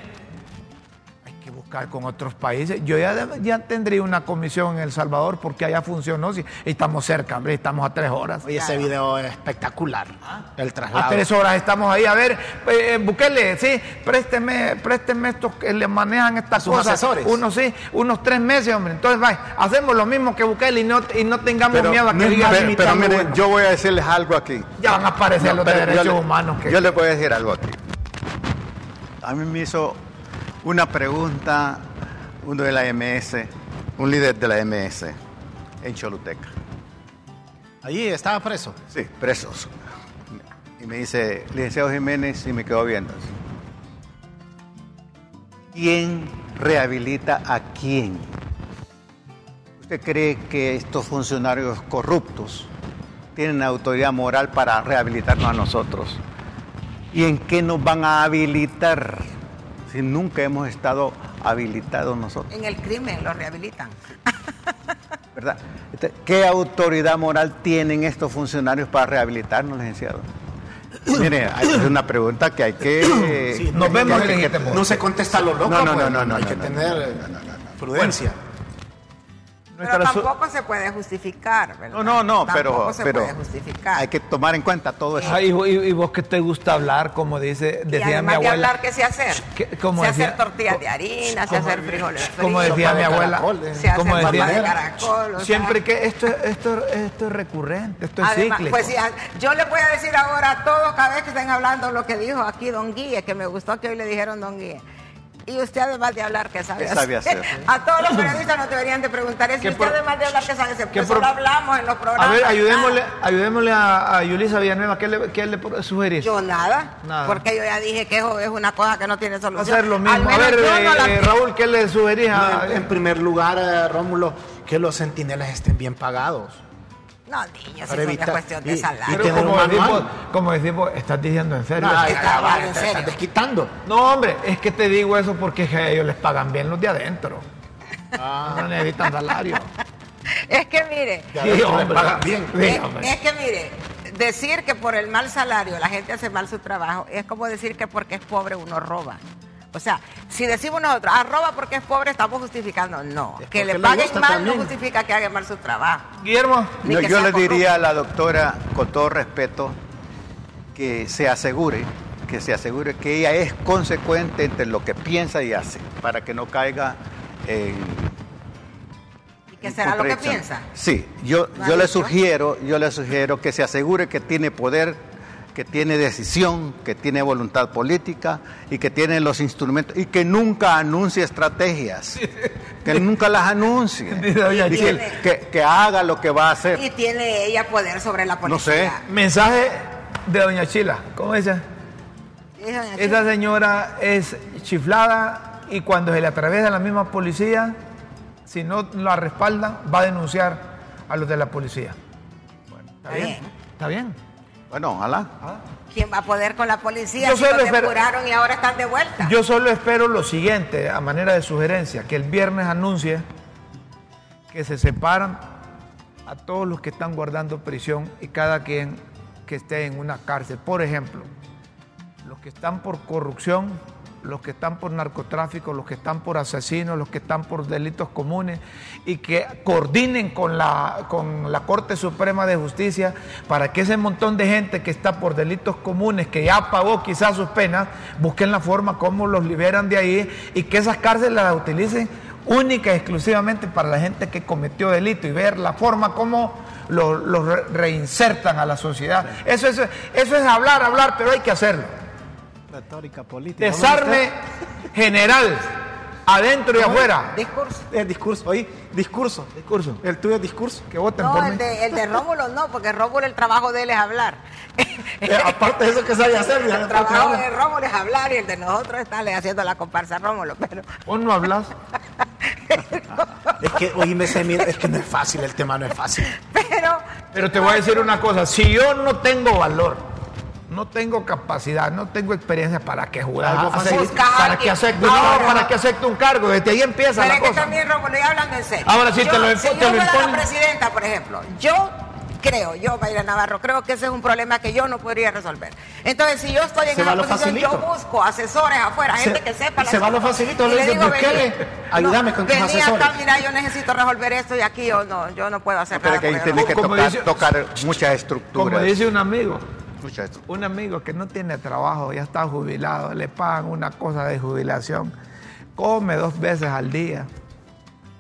buscar con otros países. Yo ya, ya tendría una comisión en El Salvador porque allá funcionó. Si, estamos cerca, hombre, estamos a tres horas. Oye, ese video es espectacular. El traslado. A tres horas estamos ahí. A ver, eh, Bukele, sí, présteme, présteme estos que le manejan estas Sus cosas. asesores. Unos sí, unos tres meses, hombre. Entonces, va, hacemos lo mismo que Bukele y no, y no tengamos miedo a que digan pero, pero imitando mire, bueno. yo voy a decirles algo aquí. Ya van a aparecer No, los de pero yo derechos le- humanos. Que... Yo le voy a decir algo aquí. A mí me hizo una pregunta uno de la MS, un líder de la MS en Choluteca. Allí estaba preso. Sí, presos. Y me dice, licenciado Jiménez, y me quedo viendo. ¿Quién rehabilita a quién? ¿Usted cree que estos funcionarios corruptos tienen autoridad moral para rehabilitarnos a nosotros? ¿Y en qué nos van a habilitar si nunca hemos estado habilitados nosotros? En el crimen lo rehabilitan. (laughs) ¿verdad? Este, ¿Qué autoridad moral tienen estos funcionarios para rehabilitarnos, licenciado? (coughs) Mire, es una pregunta que hay que... Sí, Nos no, vemos que- este No se contesta a lo loco. No, no, pues, no, no, no, Hay no, que no, tener prudencia. Pero tampoco se puede justificar, ¿verdad? No, no, no, pero, se pero puede justificar. hay que tomar en cuenta todo eso. Ay, y, y vos que te gusta hablar, como dice, y decía mi de abuela. hablar, ¿qué sé hacer? ¿Qué- cómo sé decía? hacer tortillas de harina, sé ¿Cómo- hacer frijoles fritos. Como decía mi de abuela, sé hacer como decía, de caracol. o sea, siempre que esto, esto, esto es recurrente, esto es Además, cíclico. pues sí, yo le voy a decir ahora a todos, cada vez que estén hablando lo que dijo aquí Don Guille, que me gustó que hoy le dijeron Don Guille. Y usted además de hablar, ¿qué sabe ¿Qué sabe hacer? (laughs) A todos los periodistas nos deberían de preguntar eso. ¿Qué Y usted por- además de hablar, ¿qué sabe hacer? qué Porque por- solo hablamos en los programas. a ver, ayudémosle, ayudémosle a, a Yulisa Villanueva, ¿qué le, qué le sugerís? Yo nada, Nada. porque yo ya dije que eso es una cosa que no tiene solución. Hacer lo mismo. A ver, yo no la eh. Raúl, ¿qué le sugerís a, No, en, en primer lugar, eh, Rómulo, que los centinelas estén bien pagados. No, niños, Para eso es cuestión y- de y salario. Pero tener como decimos, como decimos, estás diciendo en serio. No, ya, en serio. estás desquitando. No, hombre, es que te digo eso porque es que a ellos les pagan bien los de adentro. No necesitan salario. (laughs) Es que mire, Sí, hombre. bien. Sí, es, hombre. es que mire, decir que por el mal salario la gente hace mal su trabajo es como decir que porque es pobre uno roba. O sea, si decimos nosotros, ah, roba porque es pobre, estamos justificando. No, Es que le paguen mal también. no justifica que haga mal su trabajo. Guillermo, Ni Yo, le diría a la doctora, con todo respeto, que se asegure que se asegure que ella es consecuente entre lo que piensa y hace, para que no caiga en... ¿Y qué será lo que piensa? Sí, yo, ¿Lo ha yo le sugiero, yo le sugiero que se asegure que tiene poder, que tiene decisión, que tiene voluntad política y que tiene los instrumentos y que nunca anuncie estrategias, que (laughs) nunca las anuncie, Y que, que- que haga lo que va a hacer. Y tiene ella poder sobre la No policía. sé. Mensaje de doña Chila. ¿Cómo doña Chila. Esa señora es chiflada y cuando se le atraviesa la misma policía, si no la respaldan, va a denunciar a los de la policía. Bueno, ¿Está bien. ¿Está bien? Bueno, ojalá. ¿Quién va a poder con la policía Yo si solo los espero- depuraron y ahora están de vuelta? Yo solo espero lo siguiente, a manera de sugerencia, que el viernes anuncie que se separan a todos los que están guardando prisión y cada quien que esté en una cárcel. Por ejemplo, los que están por corrupción, los que están por narcotráfico, los que están por asesinos, los que están por delitos comunes y que coordinen con la, con la Corte Suprema de Justicia para que ese montón de gente que está por delitos comunes, que ya pagó quizás sus penas, busquen la forma como los liberan de ahí y que esas cárceles las utilicen única y exclusivamente para la gente que cometió delito y ver la forma como los los re- reinsertan a la sociedad. Eso, es, eso es hablar, hablar, pero hay que hacerlo. Retórica política. Desarme general, adentro y afuera. Discurso. El discurso, oí, discurso. Discurso. El tuyo es discurso. Que voten No, por el mí. de, el de (laughs) Rómulo no, porque Rómulo el trabajo de él es hablar. Eh, aparte de eso que sabe hacer, el trabajo habla. de Rómulo es hablar y el de nosotros es estarle haciendo la comparsa a Rómulo. Pero Vos no hablas. (laughs) Es que, oíme, se mira, es que no es fácil, el tema no es fácil. pero Pero te voy a decir una cosa, si yo no tengo valor, no tengo capacidad, no tengo experiencia para que jugar, Algo para que acepte, ahora. no, para que acepte un cargo, desde ahí empieza Pero la es que cosa. también, Rómulo, ya hablando en serio. Ahora sí, te lo impo- si te yo lo imponen. la presidenta, por ejemplo, yo creo, yo, Mayra Navarro, creo que ese es un problema que yo no podría resolver. Entonces, si yo estoy en esa posición, yo busco asesores afuera, Se- gente que sepa se va lo facilito, le le digo, "Bukele, vení, ayúdame con tus asesores". acá, mira, yo necesito resolver esto y aquí yo no, yo no puedo hacer Pero nada. que ahí tiene no- que tocar, dice- tocar muchas estructuras. Como dice un amigo, un amigo que no tiene trabajo, ya está jubilado, le pagan una cosa de jubilación, come dos veces al día.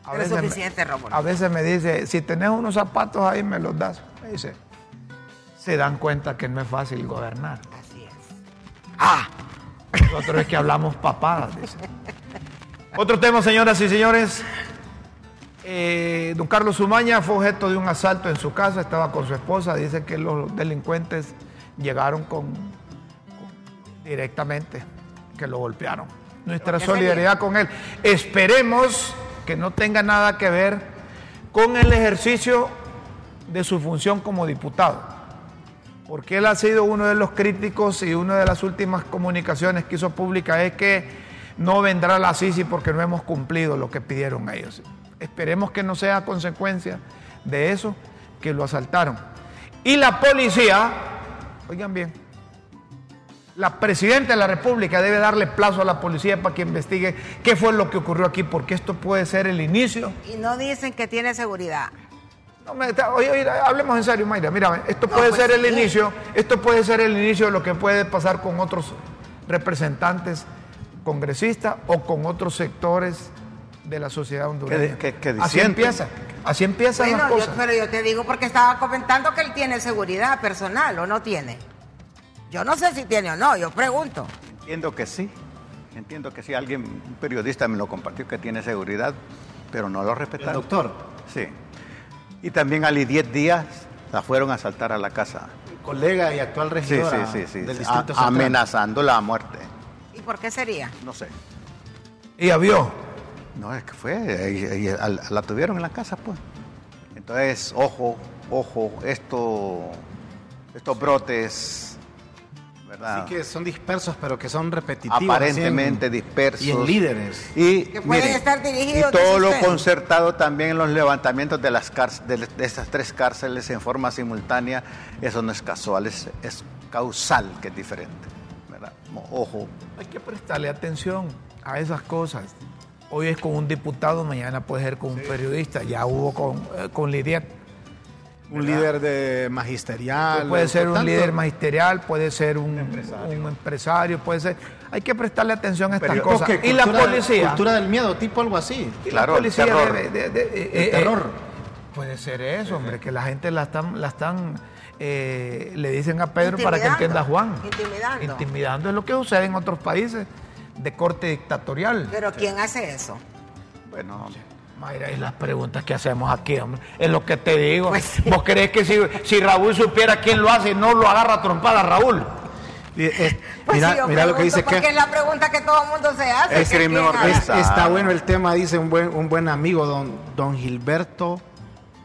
A Pero es me- suficiente. A veces me dice, si tenés unos zapatos ahí, me los das. Me dice, se dan cuenta que no es fácil gobernar. Así es. Ah, nosotros es que hablamos papadas, dice. Otro tema, señoras y señores. Eh, don Carlos Umaña fue objeto de un asalto en su casa, estaba con su esposa. Dice que los delincuentes llegaron con, con- directamente, que lo golpearon. Nuestra ¿Por qué solidaridad con él. Esperemos que no tenga nada que ver con el ejercicio de su función como diputado porque él ha sido uno de los críticos y una de las últimas comunicaciones que hizo pública es que no vendrá la Sisi porque no hemos cumplido lo que pidieron ellos. Esperemos que no sea consecuencia de eso que lo asaltaron. Y la policía, oigan bien, la presidenta de la República debe darle plazo a la policía para que investigue qué fue lo que ocurrió aquí, porque esto puede ser el inicio Y no dicen que tiene seguridad. no, me- ta- oye, oye, hablemos en serio, Mayra. Mira, esto No, puede pues ser el sí. inicio, esto puede ser el inicio de lo que puede pasar con otros representantes congresistas o con otros sectores de la sociedad hondureña. Que- que así empieza, así empiezan las Bueno, yo- cosas. pero yo te digo porque estaba comentando que él tiene seguridad personal o no tiene. Yo no sé si tiene o no, yo pregunto. Entiendo que sí. Entiendo que sí. Alguien, un periodista me lo compartió que tiene seguridad, pero no lo El respetaron. doctor, Sí. Y también a Lidiet Díaz la fueron a asaltar a la casa. colega y actual regidora sí, sí, sí. del A- distrito central. amenazándola a muerte. ¿Y por qué sería? No sé. Ella vio. No, es que fue, y- y- a- la tuvieron en la casa, pues. Entonces, ojo, ojo, esto, estos brotes, ¿verdad? Así que son dispersos, pero que son repetitivos. Aparentemente así dispersos. Y en líderes. Y, Que pueden estar dirigidos, Y todo lo concertado también en los levantamientos de, las de, de estas tres cárceles en forma simultánea, eso no es casual, es, es causal, que es diferente. ¿verdad? Ojo, Hay que prestarle atención a esas cosas. Hoy es con un diputado, mañana puede ser con un periodista. Ya hubo con, eh, con Lidiet. Un líder de magisterial. Puede ser un tanto- líder magisterial, puede ser un un empresario, puede ser. Hay que prestarle atención a estas Pero- cosas. Y la policía. Cultura del miedo, tipo algo así. y Claro, la el policía terror. debe- de- de- eh, El eh, terror. Puede ser eso, hombre, que la gente la están, la están, eh, le dicen a Pedro para que entienda a Juan. Intimidando. Intimidando es lo que sucede en otros países de corte dictatorial. Pero ¿quién hace eso? Bueno, Mayra, y las preguntas que hacemos aquí, hombre, es lo que te digo. Pues sí. ¿Vos crees que si, si Raúl supiera quién lo hace, no lo agarra a trompada Raúl? Y, eh, Pues mira sí, yo mira lo que dice porque que es la pregunta que todo el mundo se hace. Es que es- está bueno el tema, dice un buen, un buen amigo, don, don Gilberto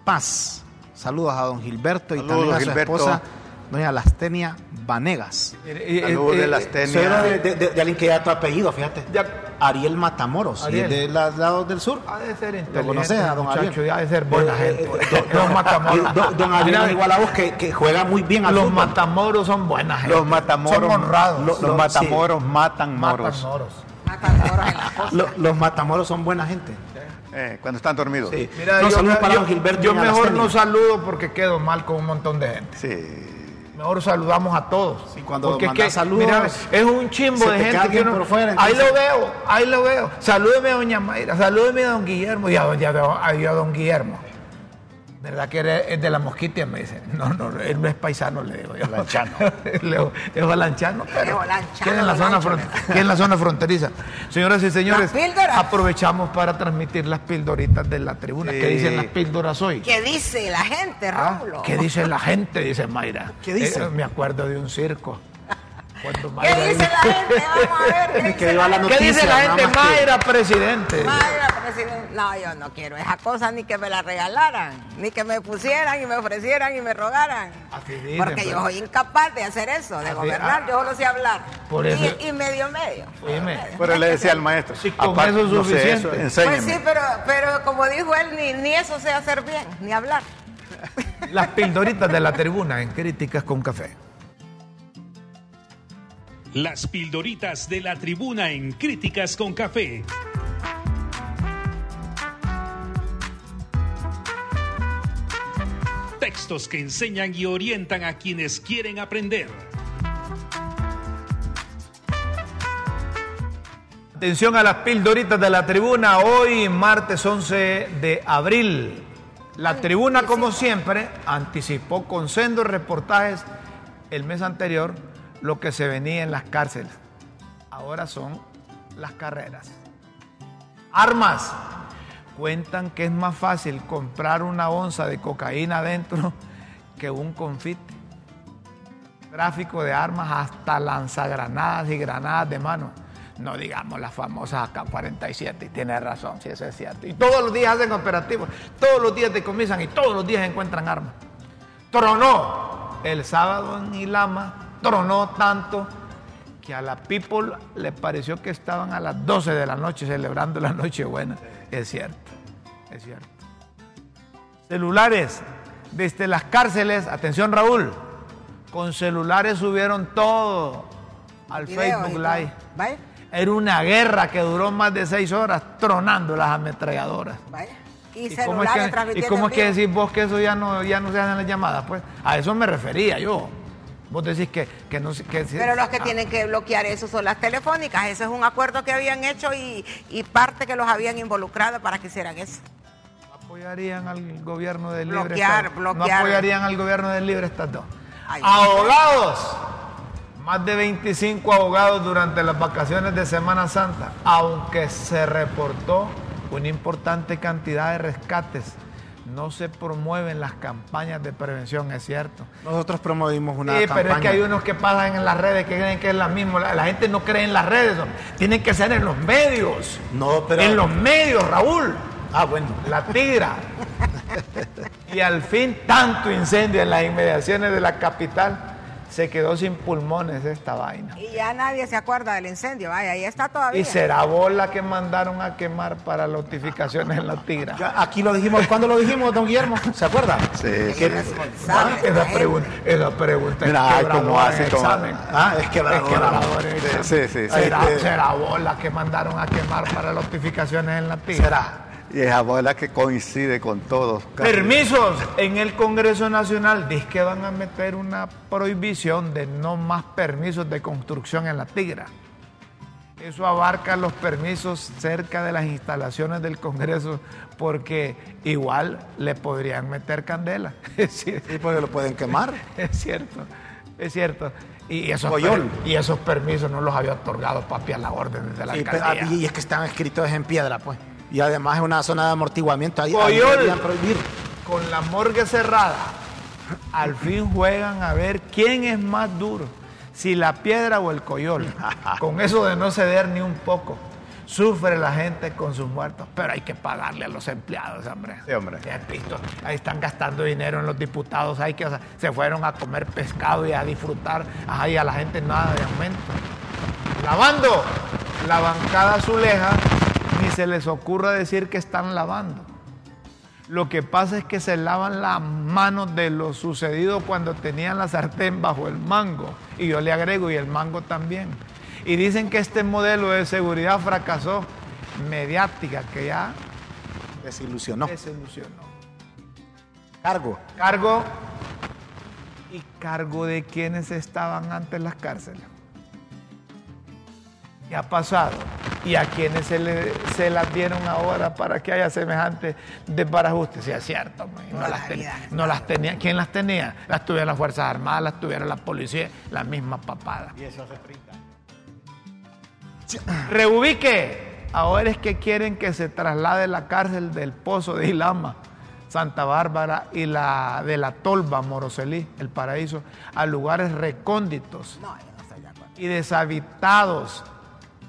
Paz. Saludos a don Gilberto y Saludos, también a su Gilberto. esposa, doña Lastenia Vanegas. Saludos de las Soy tenias. de, de- de- de alguien que ya tu apellido, fíjate. Ya- Ariel Matamoros, Ariel. de los lados del sur. Ha de ser ¿Lo inteligente, conoces a don muchacho, Ariel? ha de ser buena Eh, gente. eh, don- los matamoros. Don, don Ariel es igual a vos que, que juega muy bien al los fútbol. matamoros son buena gente. los matamoros, Son honrados. Los, Lo- matamoros matan moros. Matan moros. Matan moros en la (laughs) costa. Lo- los Matamoros son buena gente. Eh, cuando están dormidos. Sí. Mira, No, yo, saludos me- para yo- don Gilberto yo a mejor Lastenia. no saludo porque quedo mal con un montón de gente. Sí. Mejor saludamos a todos. Sí, cuando Porque es que, saludos, mira, es un chimbo de te gente que uno- por fuera, ahí lo veo, ahí lo veo. Salúdeme a doña Mayra, salúdeme a don Guillermo y a, doña- a- y a don Guillermo. ¿Verdad que eres- es de la mosquitia? Me dice. No, no, él no es paisano, le digo yo. Olanchano. (laughs) Le- es olanchano, pero olanchano, queda en la zona queda en la zona fronteriza. Señoras y señores, aprovechamos para transmitir las pildoritas de la tribuna. ¿Qué Sí. dicen las píldoras hoy? ¿Qué dice la gente, Ah, Rómulo? ¿Qué dice la gente? Dice Mayra. ¿Qué dice? Eh, me acuerdo de un circo. ¿Qué Mayra dice la gente? Vamos a ver. ¿Qué dice la? ¿Qué dice la gente? más que- Mayra, presidente. Mayra, presidente. No, yo no quiero esa cosa ni que me la regalaran, ni que me pusieran y me ofrecieran y me rogaran. Así dicen, Porque yo pero- soy incapaz de hacer eso, de Así- gobernar, ah, yo solo sé hablar. por eso- Y, y medio medio. Dime. Pero le decía al maestro, Sí, con aparte, eso es no sé suficiente. eso, Pues sí, pero, pero como dijo él, ni, ni eso sé hacer bien, ni hablar. Las pildoritas de la tribuna en Críticas con Café. Las pildoritas de la tribuna en Críticas con Café. Textos que enseñan y orientan a quienes quieren aprender. Atención a las pildoritas de la tribuna. Hoy, martes 11 de abril. La tribuna, como siempre, anticipó con sendos reportajes el mes anterior lo que se venía en las cárceles. Ahora son las carreras. Armas. Cuentan que es más fácil comprar una onza de cocaína adentro que un confite. Tráfico de armas hasta lanzagranadas y granadas de mano. No digamos las famosas AK-47, y tiene razón, si eso es cierto. Y todos los días hacen operativos, todos los días decomisan y todos los días encuentran armas. Tronó el sábado en Ilama, tronó tanto que a la people le pareció que estaban a las 12 de la noche celebrando la Nochebuena. Es cierto, es cierto. Celulares, desde las cárceles, atención Raúl, con celulares subieron todo al Facebook. Live. Vaya, Era una guerra que duró más de seis horas tronando las ametralladoras. vaya. Y, ¿Y cómo es que, y cómo es que decís vos que eso ya no, ya no se hacen las llamadas? Pues a eso me refería yo. Vos decís que, que no que Pero los que ah, tienen que bloquear eso son las telefónicas. Ese es un acuerdo que habían hecho y, y parte que los habían involucrado para que hicieran eso. apoyarían al gobierno del libre Bloquear, Estado. No bloquear. apoyarían al gobierno del libre Estado. Ay. Abogados. Más de 25 abogados durante las vacaciones de Semana Santa, aunque se reportó una importante cantidad de rescates. No se promueven las campañas de prevención, es cierto. Nosotros promovimos una Sí, campaña. pero es que hay unos que pasan en las redes que creen que es la misma. La, la gente no cree en las redes, hombre. tienen que ser en los medios. No, pero... En los medios, Raúl. Ah, bueno. La tigra. (laughs) y al fin, tanto incendio en las inmediaciones de la capital, se quedó sin pulmones esta vaina. Y ya nadie se acuerda del incendio. Vaya, ahí está todavía. Y será bola que mandaron a quemar para notificaciones en la tigra. Ya, aquí lo dijimos, ¿cuándo lo dijimos, don Guillermo? ¿Se acuerda? Sí, sí. esta esa, pregunta, esa pregunta Mira, es cómo hace, examen. Ah, es quebradora. Es quebradora en Sí, sí, sí, sí. Será, Este- será bola que mandaron a quemar para notificaciones en la tigra. Será. Y esa bola que coincide con todos. Permisos en el Congreso Nacional. Dice que van a meter una prohibición de no más permisos de construcción en la Tigra. Eso abarca los permisos cerca de las instalaciones del Congreso porque igual le podrían meter candela. (laughs) Sí, porque lo pueden quemar. (laughs) Es cierto, es cierto. Y esos, y esos permisos no los había otorgado papi a la orden de la alcaldía. y es que están escritos en piedra, pues. Y además es una zona de amortiguamiento. Ahí, ahí Coyol. deberían prohibir. Con la morgue cerrada, al fin juegan a ver quién es más duro, si la piedra o el coyol. (laughs) Con eso de no ceder ni un poco. Sufre la gente con sus muertos, pero hay que pagarle a los empleados, hombre. Sí, hombre. Ya has visto, ahí están gastando dinero en los diputados, hay que, o sea, se fueron a comer pescado y a disfrutar, ajá, y a la gente nada de aumento. Lavando la bancada azuleja, ni se les ocurra decir que están lavando. Lo que pasa es que se lavan las manos de lo sucedido cuando tenían la sartén bajo el mango. Y yo le agrego, y el mango también. Y dicen que este modelo de seguridad fracasó mediática, que ya Desilusionó. desilusionó. Cargo. Cargo y cargo de quienes estaban antes las cárceles. ¿Qué ha pasado? Y a quienes se, le- se las dieron ahora para que haya semejante desbarajuste. Sí, es cierto. man, No, las, la ten- vida. no las tenía. ¿Quién las tenía? Las tuvieron las Fuerzas Armadas, las tuvieron la policía, la misma papada. Y eso hace 30 Reubique. Ahora es que quieren que se traslade la cárcel del Pozo de Ilama, Santa Bárbara y la de la Tolva, Moroselí, el paraíso, a lugares recónditos No, no y deshabitados.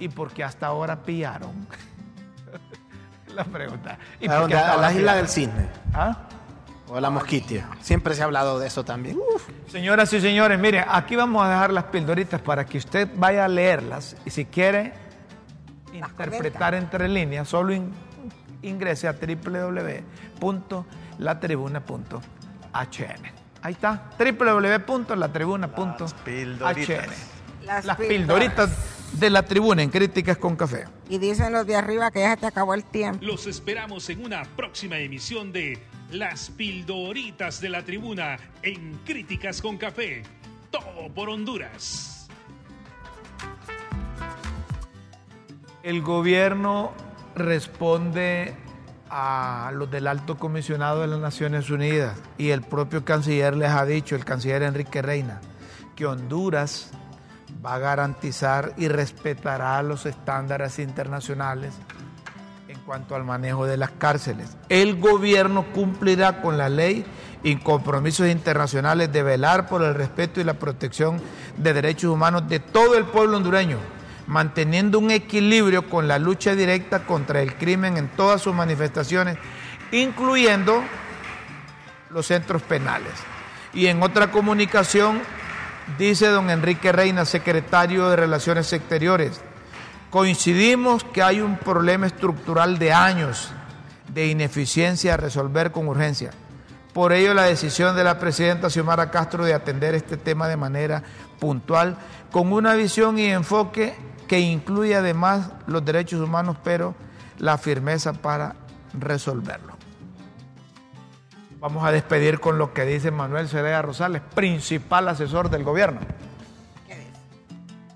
Y porque hasta ahora pillaron. (laughs) la pregunta. ¿Y ¿A por dónde? qué A la isla del cisne. ¿Ah? O a la mosquitia. Siempre se ha hablado de eso también. Uf. Señoras y señores, mire, aquí vamos a dejar las pildoritas para que usted vaya a leerlas y si quiere interpretar entre líneas, solo in- ingrese a www.latribuna.hn. Ahí está, www.latribuna.hn. pildoritas. Las Las pildoritas. De la tribuna en Críticas con Café. Y dicen los de arriba que ya se te acabó el tiempo. Los esperamos en una próxima emisión de Las Pildoritas de la Tribuna en Críticas con Café. Todo por Honduras. El gobierno responde a los del alto comisionado de las Naciones Unidas y el propio canciller les ha dicho, el canciller Enrique Reina, que Honduras va a garantizar y respetará los estándares internacionales en cuanto al manejo de las cárceles. El gobierno cumplirá con la ley y compromisos internacionales de velar por el respeto y la protección de derechos humanos de todo el pueblo hondureño, manteniendo un equilibrio con la lucha directa contra el crimen en todas sus manifestaciones, incluyendo los centros penales. Y en otra comunicación, dice don Enrique Reina, secretario de Relaciones Exteriores, coincidimos que hay un problema estructural de años de ineficiencia a resolver con urgencia. Por ello, la decisión de la presidenta Xiomara Castro de atender este tema de manera puntual, con una visión y enfoque que incluye además los derechos humanos, pero la firmeza para resolverlo. Vamos a despedir con lo que dice Manuel Cerea Rosales, principal asesor del gobierno. ¿Qué dice?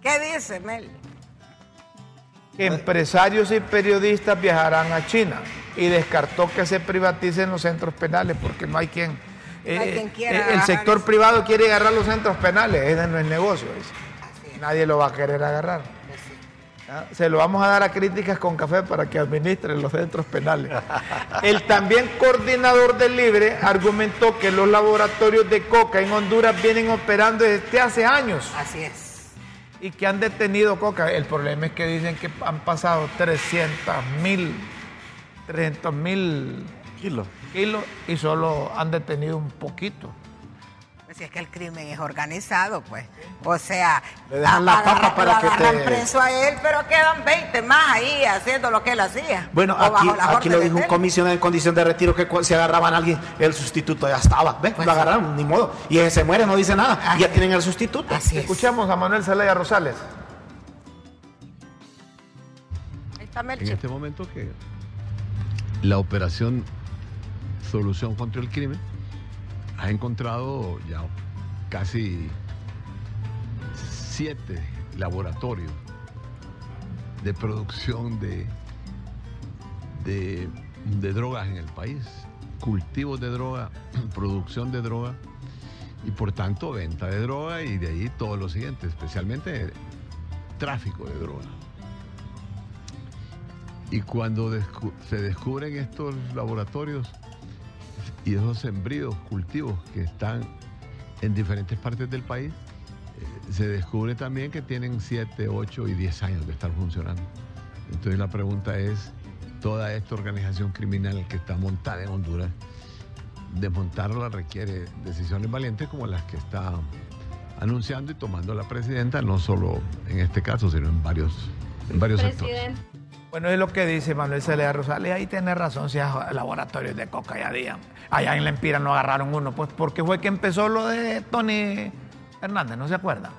¿Qué dice, Mel? empresarios y periodistas viajarán a China y descartó que se privaticen los centros penales porque no hay quien. No hay eh, quien quiera eh, el sector eso. privado quiere agarrar los centros penales, ese no es negocio. Nadie lo va a querer agarrar. ¿Ah? Se lo vamos a dar a críticas con café para que administren los centros penales. El también coordinador del Libre argumentó que los laboratorios de coca en Honduras vienen operando desde hace años Así es. y que han detenido coca. El problema es que dicen que han pasado 300 mil 300 mil Kilo. kilos y solo han detenido un poquito. Si es que el crimen es organizado, pues. O sea, Le dejan la agarran- papa para que te- preso a él, pero quedan 20 más ahí haciendo lo que él hacía. Bueno, aquí, lo dijo un comisionado en condición de retiro que si agarraban a alguien, el sustituto ya estaba. ¿Ves? Pues lo sí. agarraron, ni modo. Y ese se muere, no dice nada. Así ya tienen el sustituto. Así es. Escuchamos a Manuel Zelaya Rosales. Ahí está en este momento que la operación Solución contra el Crimen ha encontrado ya casi siete laboratorios de producción de, de, drogas en el país, cultivos de droga, (clears throat) producción de droga y por tanto venta de droga y de ahí todo lo siguiente, especialmente tráfico de droga. Y cuando se descubren estos laboratorios y esos sembríos, cultivos que están en diferentes partes del país, eh, se descubre también que tienen 7, 8 y 10 años de estar funcionando. Entonces la pregunta es, toda esta organización criminal que está montada en Honduras, desmontarla requiere decisiones valientes como las que está anunciando y tomando la presidenta, no solo en este caso, sino en varios, en varios sectores. Bueno, es lo que dice Manuel Celeda Rosales. Ahí tiene razón, si hay laboratorios de coca ya había. Allá en la Empira no agarraron uno, pues porque fue que empezó lo de Tony Hernández, ¿no se acuerda?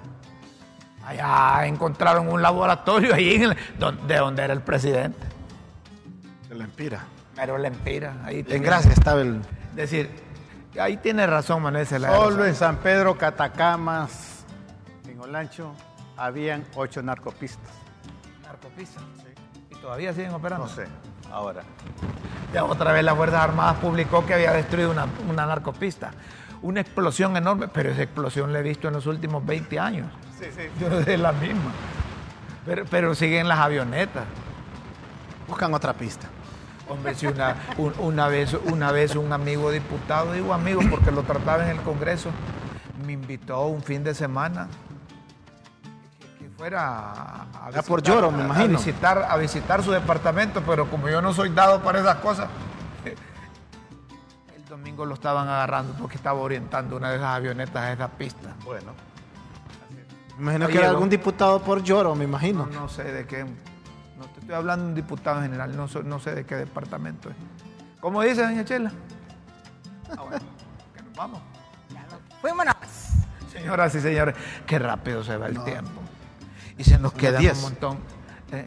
Allá encontraron un laboratorio ahí en de donde era el presidente. De la Empira. Pero la Empira, ahí En Gracia estaba el... Es decir, ahí tiene razón Manuel Celeda Solo en San Pedro, Catacamas, en Olancho, habían ocho narcopistas. Narcopista. Todavía siguen operando. No sé, ahora. Ya otra vez las Fuerzas Armadas publicó que había destruido una, una narcopista. Una explosión enorme, pero esa explosión la he visto en los últimos 20 años. Sí, sí. Yo no sé la misma. Pero, pero siguen las avionetas. Buscan otra pista. Hombre, si una, un- una, vez, una vez un amigo diputado, digo amigo porque lo trataba en el Congreso, me invitó un fin de semana fuera a, Ya por lloro, me a- imagino. A visitar, a visitar su departamento, pero como yo no soy dado para esas cosas, el domingo lo estaban agarrando porque estaba orientando una de esas avionetas a esa pista. Bueno, Me imagino que era algún diputado por lloro, me No, imagino. no sé de qué, no te estoy hablando de un diputado en general, no, so- no sé de qué departamento es. ¿Cómo dice, doña Chela? Ah, bueno, que nos vamos. Fuímonos. Señoras y señores, qué rápido se va el tiempo. Y se nos queda un 10. montón. eh,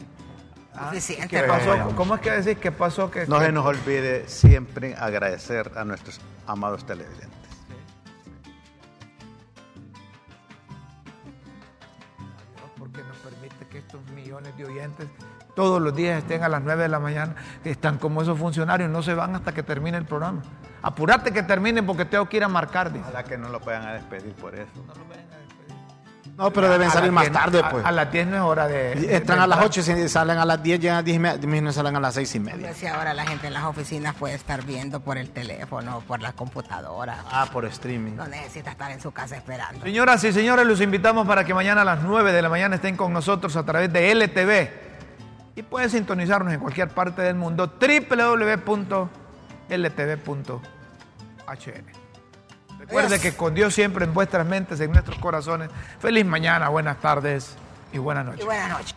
ah, ¿Qué pasó? ¿Cómo es que decís? ¿Qué pasó? Que, no que- se nos olvide siempre agradecer a nuestros amados televidentes. porque nos permite que estos millones de oyentes todos los días estén a las 9 de la mañana, que están como esos funcionarios, no se van hasta que termine el programa. Apurate que termine porque tengo que ir a marcar, dice. Ojalá que no lo puedan despedir por eso. No, pero deben salir más 10 tarde, pues. A, las 10 no es hora de... Entran de a las entrar. 8 y salen a las 10, llegan a las 10 y media, imagino salen a las 6 y media. Si ahora la gente en las oficinas puede estar viendo por el teléfono, por la computadora. Ah, por streaming. No necesita estar en su casa esperando. Señoras y señores, los invitamos para que mañana a las 9 de la mañana estén con nosotros a través de LTV. Y pueden sintonizarnos en cualquier parte del mundo, www.ltv.hn. Recuerde Yes. que con Dios siempre en vuestras mentes, en nuestros corazones. Feliz mañana, buenas tardes y buenas noches. Y buenas noches.